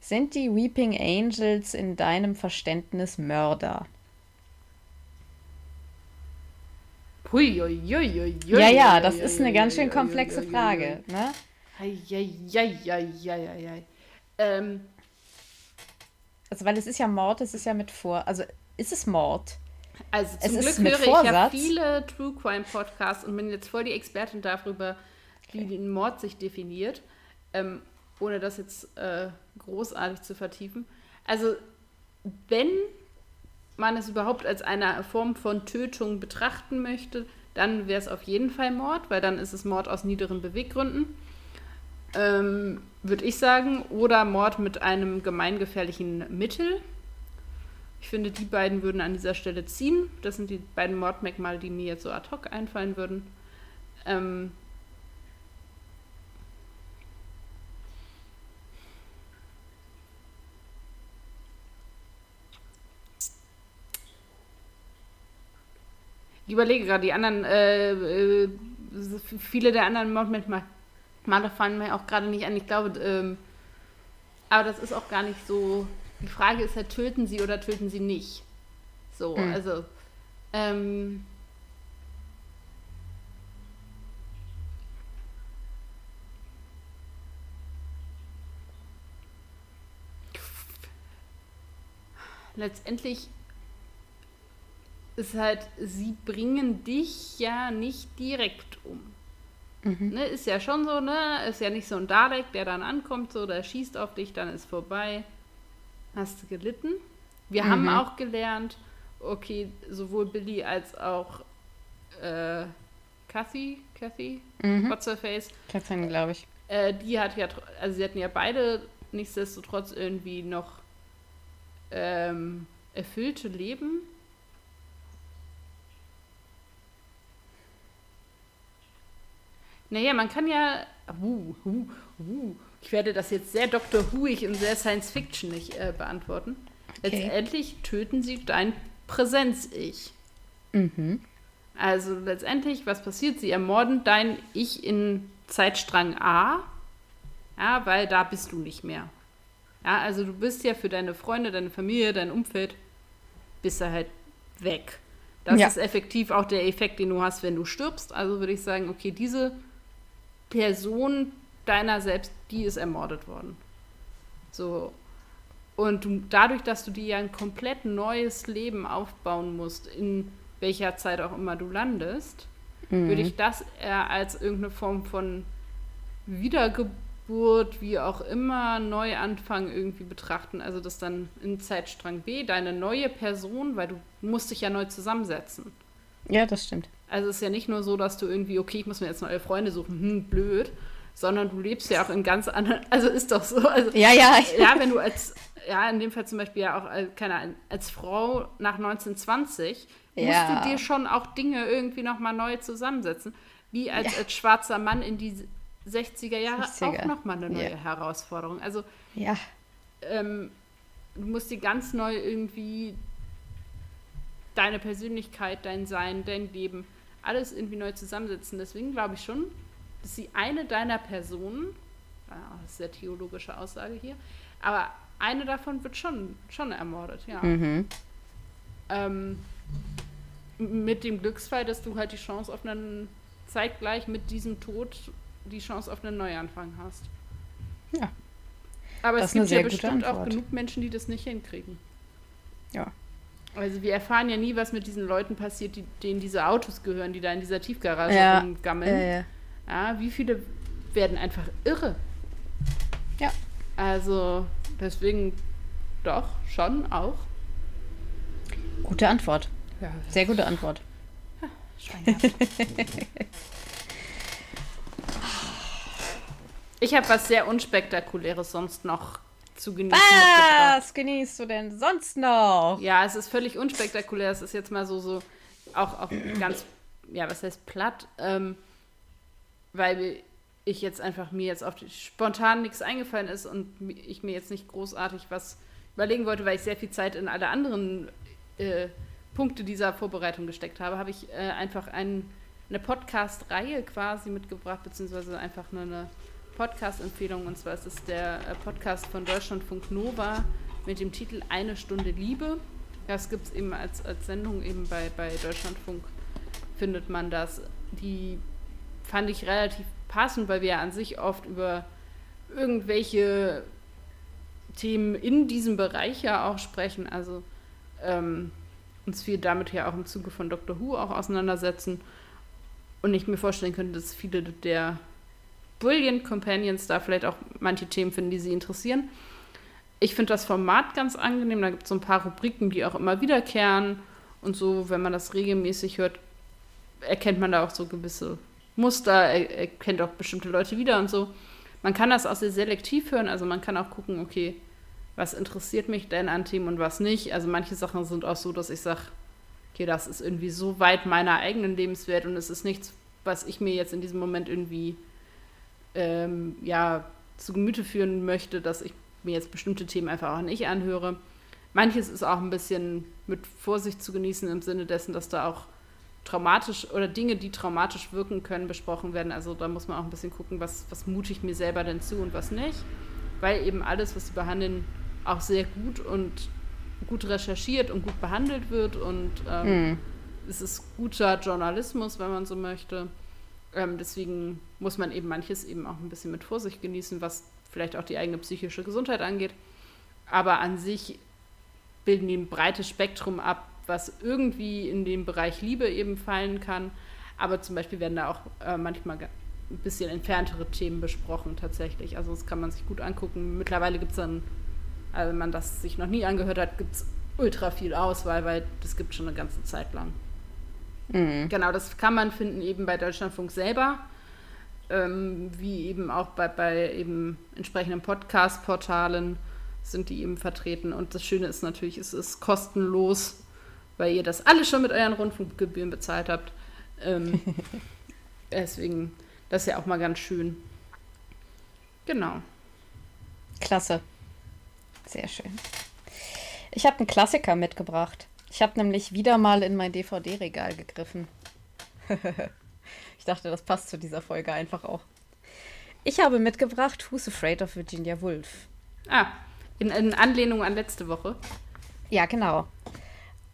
Sind die Weeping Angels in deinem Verständnis Mörder? Hui, hui, hui, ja, ja, das ist eine ganz schön komplexe Frage. Ne? Ähm, also, weil es ist ja Mord, es ist ja mit vor. Also, ist es Mord? Also zum es Glück höre Vorsatz. ich ja viele True Crime Podcasts und bin jetzt voll die Expertin darüber, okay. wie ein Mord sich definiert, ähm, ohne das jetzt äh, großartig zu vertiefen. Also wenn man es überhaupt als eine Form von Tötung betrachten möchte, dann wäre es auf jeden Fall Mord, weil dann ist es Mord aus niederen Beweggründen, ähm, würde ich sagen, oder Mord mit einem gemeingefährlichen Mittel ich finde, die beiden würden an dieser Stelle ziehen. Das sind die beiden Mordmerkmale, die mir jetzt so ad hoc einfallen würden. Ähm ich überlege gerade, die anderen, äh, äh, viele der anderen Mordmerkmale fallen mir auch gerade nicht an. Ich glaube, ähm, aber das ist auch gar nicht so die Frage ist halt, töten sie oder töten sie nicht? So, mhm. also. Ähm, letztendlich ist halt, sie bringen dich ja nicht direkt um. Mhm. Ne, ist ja schon so, ne? Ist ja nicht so ein Dalek, der dann ankommt, so, der schießt auf dich, dann ist vorbei hast du gelitten. Wir mhm. haben auch gelernt, okay, sowohl Billy als auch äh, Kathy, Kathy, mhm. what's her face? Catherine, glaube ich. Äh, die hat ja, also sie hatten ja beide nichtsdestotrotz irgendwie noch ähm, erfüllte Leben. Naja, man kann ja. Uh, uh, uh, ich werde das jetzt sehr Dr. Whoig und sehr Science-Fiction äh, beantworten. Okay. Letztendlich töten sie dein Präsenz-Ich. Mhm. Also letztendlich, was passiert? Sie ermorden dein Ich in Zeitstrang A, ja, weil da bist du nicht mehr. Ja, also du bist ja für deine Freunde, deine Familie, dein Umfeld, bist du halt weg. Das ja. ist effektiv auch der Effekt, den du hast, wenn du stirbst. Also würde ich sagen, okay, diese Person deiner selbst, die ist ermordet worden. So. Und du, dadurch, dass du dir ja ein komplett neues Leben aufbauen musst, in welcher Zeit auch immer du landest, mhm. würde ich das eher als irgendeine Form von Wiedergeburt, wie auch immer, Neuanfang irgendwie betrachten. Also das dann in Zeitstrang B, deine neue Person, weil du musst dich ja neu zusammensetzen. Ja, das stimmt. Also es ist ja nicht nur so, dass du irgendwie, okay, ich muss mir jetzt neue Freunde suchen, hm, blöd, sondern du lebst ja auch in ganz anderen, also ist doch so. Also, ja, ja. Ja, wenn du als, ja, in dem Fall zum Beispiel ja auch, äh, keine Ahnung, als Frau nach 1920 ja. musst du dir schon auch Dinge irgendwie nochmal neu zusammensetzen, wie als, ja. als schwarzer Mann in die 60er Jahre 60er. auch nochmal eine neue ja. Herausforderung. Also, ja. Ähm, du musst dir ganz neu irgendwie deine Persönlichkeit, dein Sein, dein Leben, alles irgendwie neu zusammensetzen. Deswegen glaube ich schon, sie eine deiner Personen, das ist eine sehr theologische Aussage hier, aber eine davon wird schon, schon ermordet, ja. Mhm. Ähm, mit dem Glücksfall, dass du halt die Chance auf einen, zeitgleich mit diesem Tod, die Chance auf einen Neuanfang hast. Ja. Aber das es gibt ja bestimmt auch genug Menschen, die das nicht hinkriegen. Ja. Also wir erfahren ja nie, was mit diesen Leuten passiert, die, denen diese Autos gehören, die da in dieser Tiefgarage ja. rumgammeln. Ja, ja. Ja, wie viele werden einfach irre? Ja. Also, deswegen doch, schon auch. Gute Antwort. Ja. Sehr gute Antwort. ich habe was sehr Unspektakuläres sonst noch zu genießen. Was genießt du denn sonst noch? Ja, es ist völlig unspektakulär. Es ist jetzt mal so, so auch, auch ganz, ja, was heißt platt. Ähm, weil ich jetzt einfach mir jetzt auf die, spontan nichts eingefallen ist und ich mir jetzt nicht großartig was überlegen wollte, weil ich sehr viel Zeit in alle anderen äh, Punkte dieser Vorbereitung gesteckt habe, habe ich äh, einfach ein, eine Podcast-Reihe quasi mitgebracht, beziehungsweise einfach eine, eine Podcast-Empfehlung. Und zwar ist es der äh, Podcast von Deutschlandfunk Nova mit dem Titel Eine Stunde Liebe. Das gibt es eben als, als Sendung eben bei, bei Deutschlandfunk, findet man das. Die fand ich relativ passend, weil wir ja an sich oft über irgendwelche Themen in diesem Bereich ja auch sprechen. Also ähm, uns viel damit ja auch im Zuge von Dr. Who auch auseinandersetzen. Und ich mir vorstellen könnte, dass viele der Brilliant Companions da vielleicht auch manche Themen finden, die sie interessieren. Ich finde das Format ganz angenehm. Da gibt es so ein paar Rubriken, die auch immer wiederkehren. Und so, wenn man das regelmäßig hört, erkennt man da auch so gewisse Muster, er, er kennt auch bestimmte Leute wieder und so. Man kann das auch sehr selektiv hören, also man kann auch gucken, okay, was interessiert mich denn an Themen und was nicht. Also manche Sachen sind auch so, dass ich sage, okay, das ist irgendwie so weit meiner eigenen Lebenswelt und es ist nichts, was ich mir jetzt in diesem Moment irgendwie ähm, ja, zu Gemüte führen möchte, dass ich mir jetzt bestimmte Themen einfach auch nicht anhöre. Manches ist auch ein bisschen mit Vorsicht zu genießen im Sinne dessen, dass da auch traumatisch oder Dinge, die traumatisch wirken können, besprochen werden. Also da muss man auch ein bisschen gucken, was, was mute ich mir selber denn zu und was nicht. Weil eben alles, was sie behandeln, auch sehr gut und gut recherchiert und gut behandelt wird und ähm, mhm. es ist guter Journalismus, wenn man so möchte. Ähm, deswegen muss man eben manches eben auch ein bisschen mit Vorsicht genießen, was vielleicht auch die eigene psychische Gesundheit angeht. Aber an sich bilden die ein breites Spektrum ab, was irgendwie in den Bereich Liebe eben fallen kann. Aber zum Beispiel werden da auch äh, manchmal ein bisschen entferntere Themen besprochen tatsächlich. Also das kann man sich gut angucken. Mittlerweile gibt es dann, also wenn man das sich noch nie angehört hat, gibt es ultra viel Auswahl, weil das gibt schon eine ganze Zeit lang. Mhm. Genau, das kann man finden eben bei Deutschlandfunk selber, ähm, wie eben auch bei, bei eben entsprechenden Podcast-Portalen sind die eben vertreten. Und das Schöne ist natürlich, es ist kostenlos weil ihr das alle schon mit euren Rundfunkgebühren bezahlt habt. Ähm, deswegen Das ist ja auch mal ganz schön. Genau. Klasse. Sehr schön. Ich habe einen Klassiker mitgebracht. Ich habe nämlich wieder mal in mein DVD-Regal gegriffen. ich dachte, das passt zu dieser Folge einfach auch. Ich habe mitgebracht Who's Afraid of Virginia Woolf. Ah, in, in Anlehnung an letzte Woche. Ja, genau.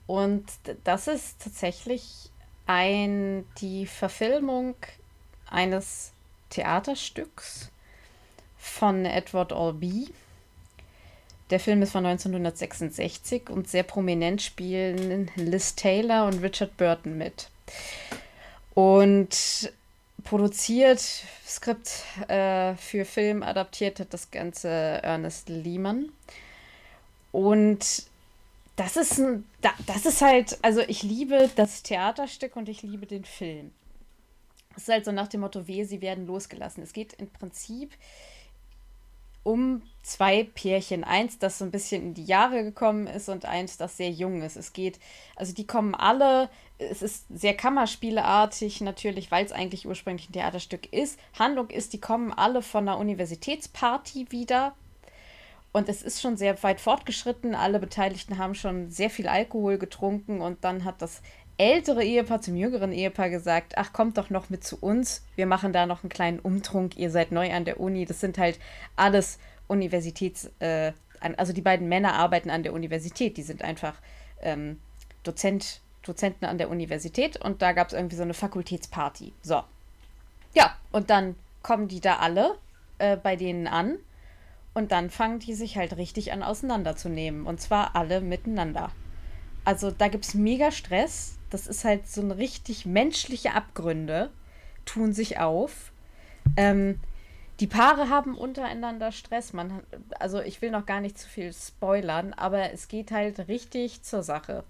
Und das ist tatsächlich ein, die Verfilmung eines Theaterstücks von Edward Albee. Der Film ist von 1966 und sehr prominent spielen Liz Taylor und Richard Burton mit. Und produziert, Skript äh, für Film adaptiert hat das Ganze Ernest Lehman. Und das ist ein, das ist halt, also ich liebe das Theaterstück und ich liebe den Film. Es ist halt so nach dem Motto, wehe, sie werden losgelassen. Es geht im Prinzip um zwei Pärchen. Eins, das so ein bisschen in die Jahre gekommen ist und eins, das sehr jung ist. Es geht, also die kommen alle, es ist sehr Kammerspieleartig natürlich, weil es eigentlich ursprünglich ein Theaterstück ist. Handlung ist, die kommen alle von einer Universitätsparty wieder. Und es ist schon sehr weit fortgeschritten. Alle Beteiligten haben schon sehr viel Alkohol getrunken und dann hat das ältere Ehepaar zum jüngeren Ehepaar gesagt, ach, kommt doch noch mit zu uns. Wir machen da noch einen kleinen Umtrunk. Ihr seid neu an der Uni. Das sind halt alles Universitäts... Äh, also die beiden Männer arbeiten an der Universität. Die sind einfach ähm, Dozent, Dozenten an der Universität. Und da gab es irgendwie so eine Fakultätsparty. So. Ja, und dann kommen die da alle äh, bei denen an. Und dann fangen die sich halt richtig an auseinanderzunehmen. Und zwar alle miteinander. Also da gibt es mega Stress. Das ist halt so ein richtig menschliche Abgründe tun sich auf. Ähm, die Paare haben untereinander Stress. Man, also ich will noch gar nicht zu viel spoilern, aber es geht halt richtig zur Sache.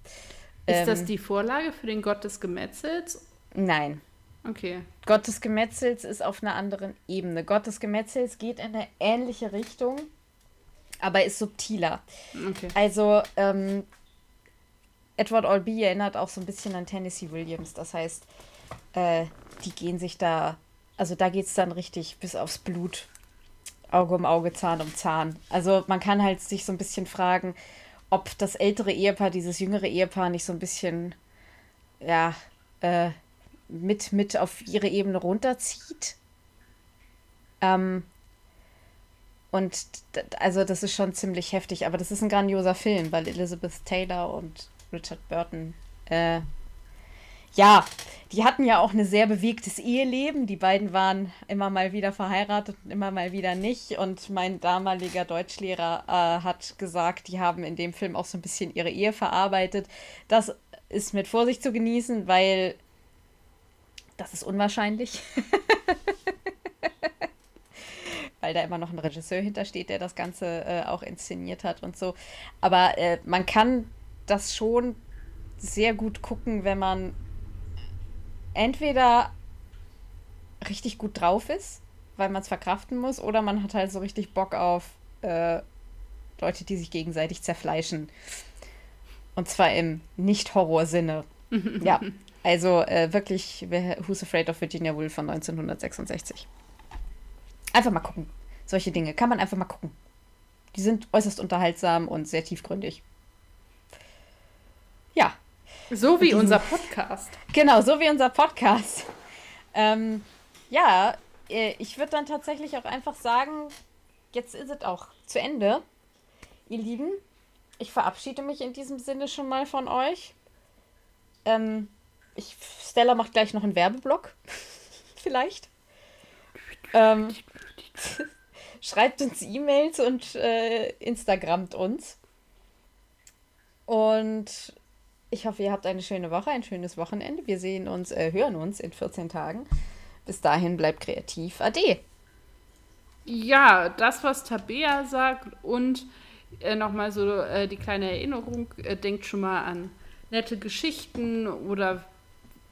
Ist ähm, das die Vorlage für den Gott des Gemetzels? Nein. Okay. Gott des Gemetzels ist auf einer anderen Ebene. Gott des Gemetzels geht in eine ähnliche Richtung, aber ist subtiler. Okay. Also ähm, Edward Albee erinnert auch so ein bisschen an Tennessee Williams. Das heißt, äh, die gehen sich da, also da geht es dann richtig bis aufs Blut. Auge um Auge, Zahn um Zahn. Also man kann halt sich so ein bisschen fragen, ob das ältere Ehepaar, dieses jüngere Ehepaar nicht so ein bisschen, ja, äh, mit, mit auf ihre Ebene runterzieht. Ähm, und also das ist schon ziemlich heftig, aber das ist ein grandioser Film, weil Elizabeth Taylor und Richard Burton. Äh, ja, die hatten ja auch ein sehr bewegtes Eheleben. Die beiden waren immer mal wieder verheiratet und immer mal wieder nicht. Und mein damaliger Deutschlehrer äh, hat gesagt, die haben in dem Film auch so ein bisschen ihre Ehe verarbeitet. Das ist mit Vorsicht zu genießen, weil das ist unwahrscheinlich. weil da immer noch ein Regisseur hintersteht, der das Ganze äh, auch inszeniert hat und so. Aber äh, man kann das schon sehr gut gucken, wenn man entweder richtig gut drauf ist, weil man es verkraften muss, oder man hat halt so richtig Bock auf äh, Leute, die sich gegenseitig zerfleischen. Und zwar im Nicht-Horror-Sinne. ja, also äh, wirklich Who's Afraid of Virginia Woolf von 1966. Einfach mal gucken. Solche Dinge kann man einfach mal gucken. Die sind äußerst unterhaltsam und sehr tiefgründig. Ja. So wie unser Podcast. Genau, so wie unser Podcast. Ähm, ja, äh, ich würde dann tatsächlich auch einfach sagen, jetzt ist es auch zu Ende. Ihr Lieben, ich verabschiede mich in diesem Sinne schon mal von euch. Ähm, ich, Stella macht gleich noch einen Werbeblock. Vielleicht. Ähm, schreibt uns E-Mails und äh, Instagramt uns. Und ich hoffe, ihr habt eine schöne Woche, ein schönes Wochenende. Wir sehen uns, äh, hören uns in 14 Tagen. Bis dahin bleibt kreativ. Ade. Ja, das, was Tabea sagt und äh, nochmal so äh, die kleine Erinnerung, äh, denkt schon mal an nette Geschichten oder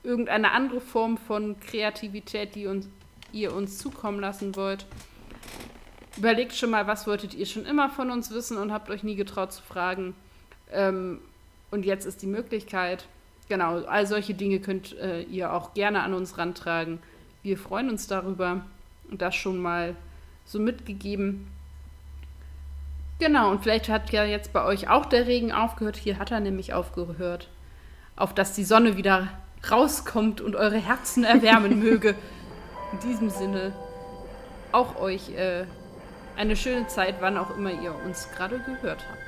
irgendeine andere Form von Kreativität, die uns, ihr uns zukommen lassen wollt. Überlegt schon mal, was wolltet ihr schon immer von uns wissen und habt euch nie getraut zu fragen. Ähm, und jetzt ist die Möglichkeit. Genau, all solche Dinge könnt äh, ihr auch gerne an uns rantragen. wir freuen uns darüber und das schon mal so mitgegeben. Genau, und vielleicht hat ja jetzt bei euch auch der Regen aufgehört. Hier hat er nämlich aufgehört. Auf dass die Sonne wieder rauskommt und eure Herzen erwärmen möge. In diesem Sinne auch euch äh, eine schöne Zeit, wann auch immer ihr uns gerade gehört habt.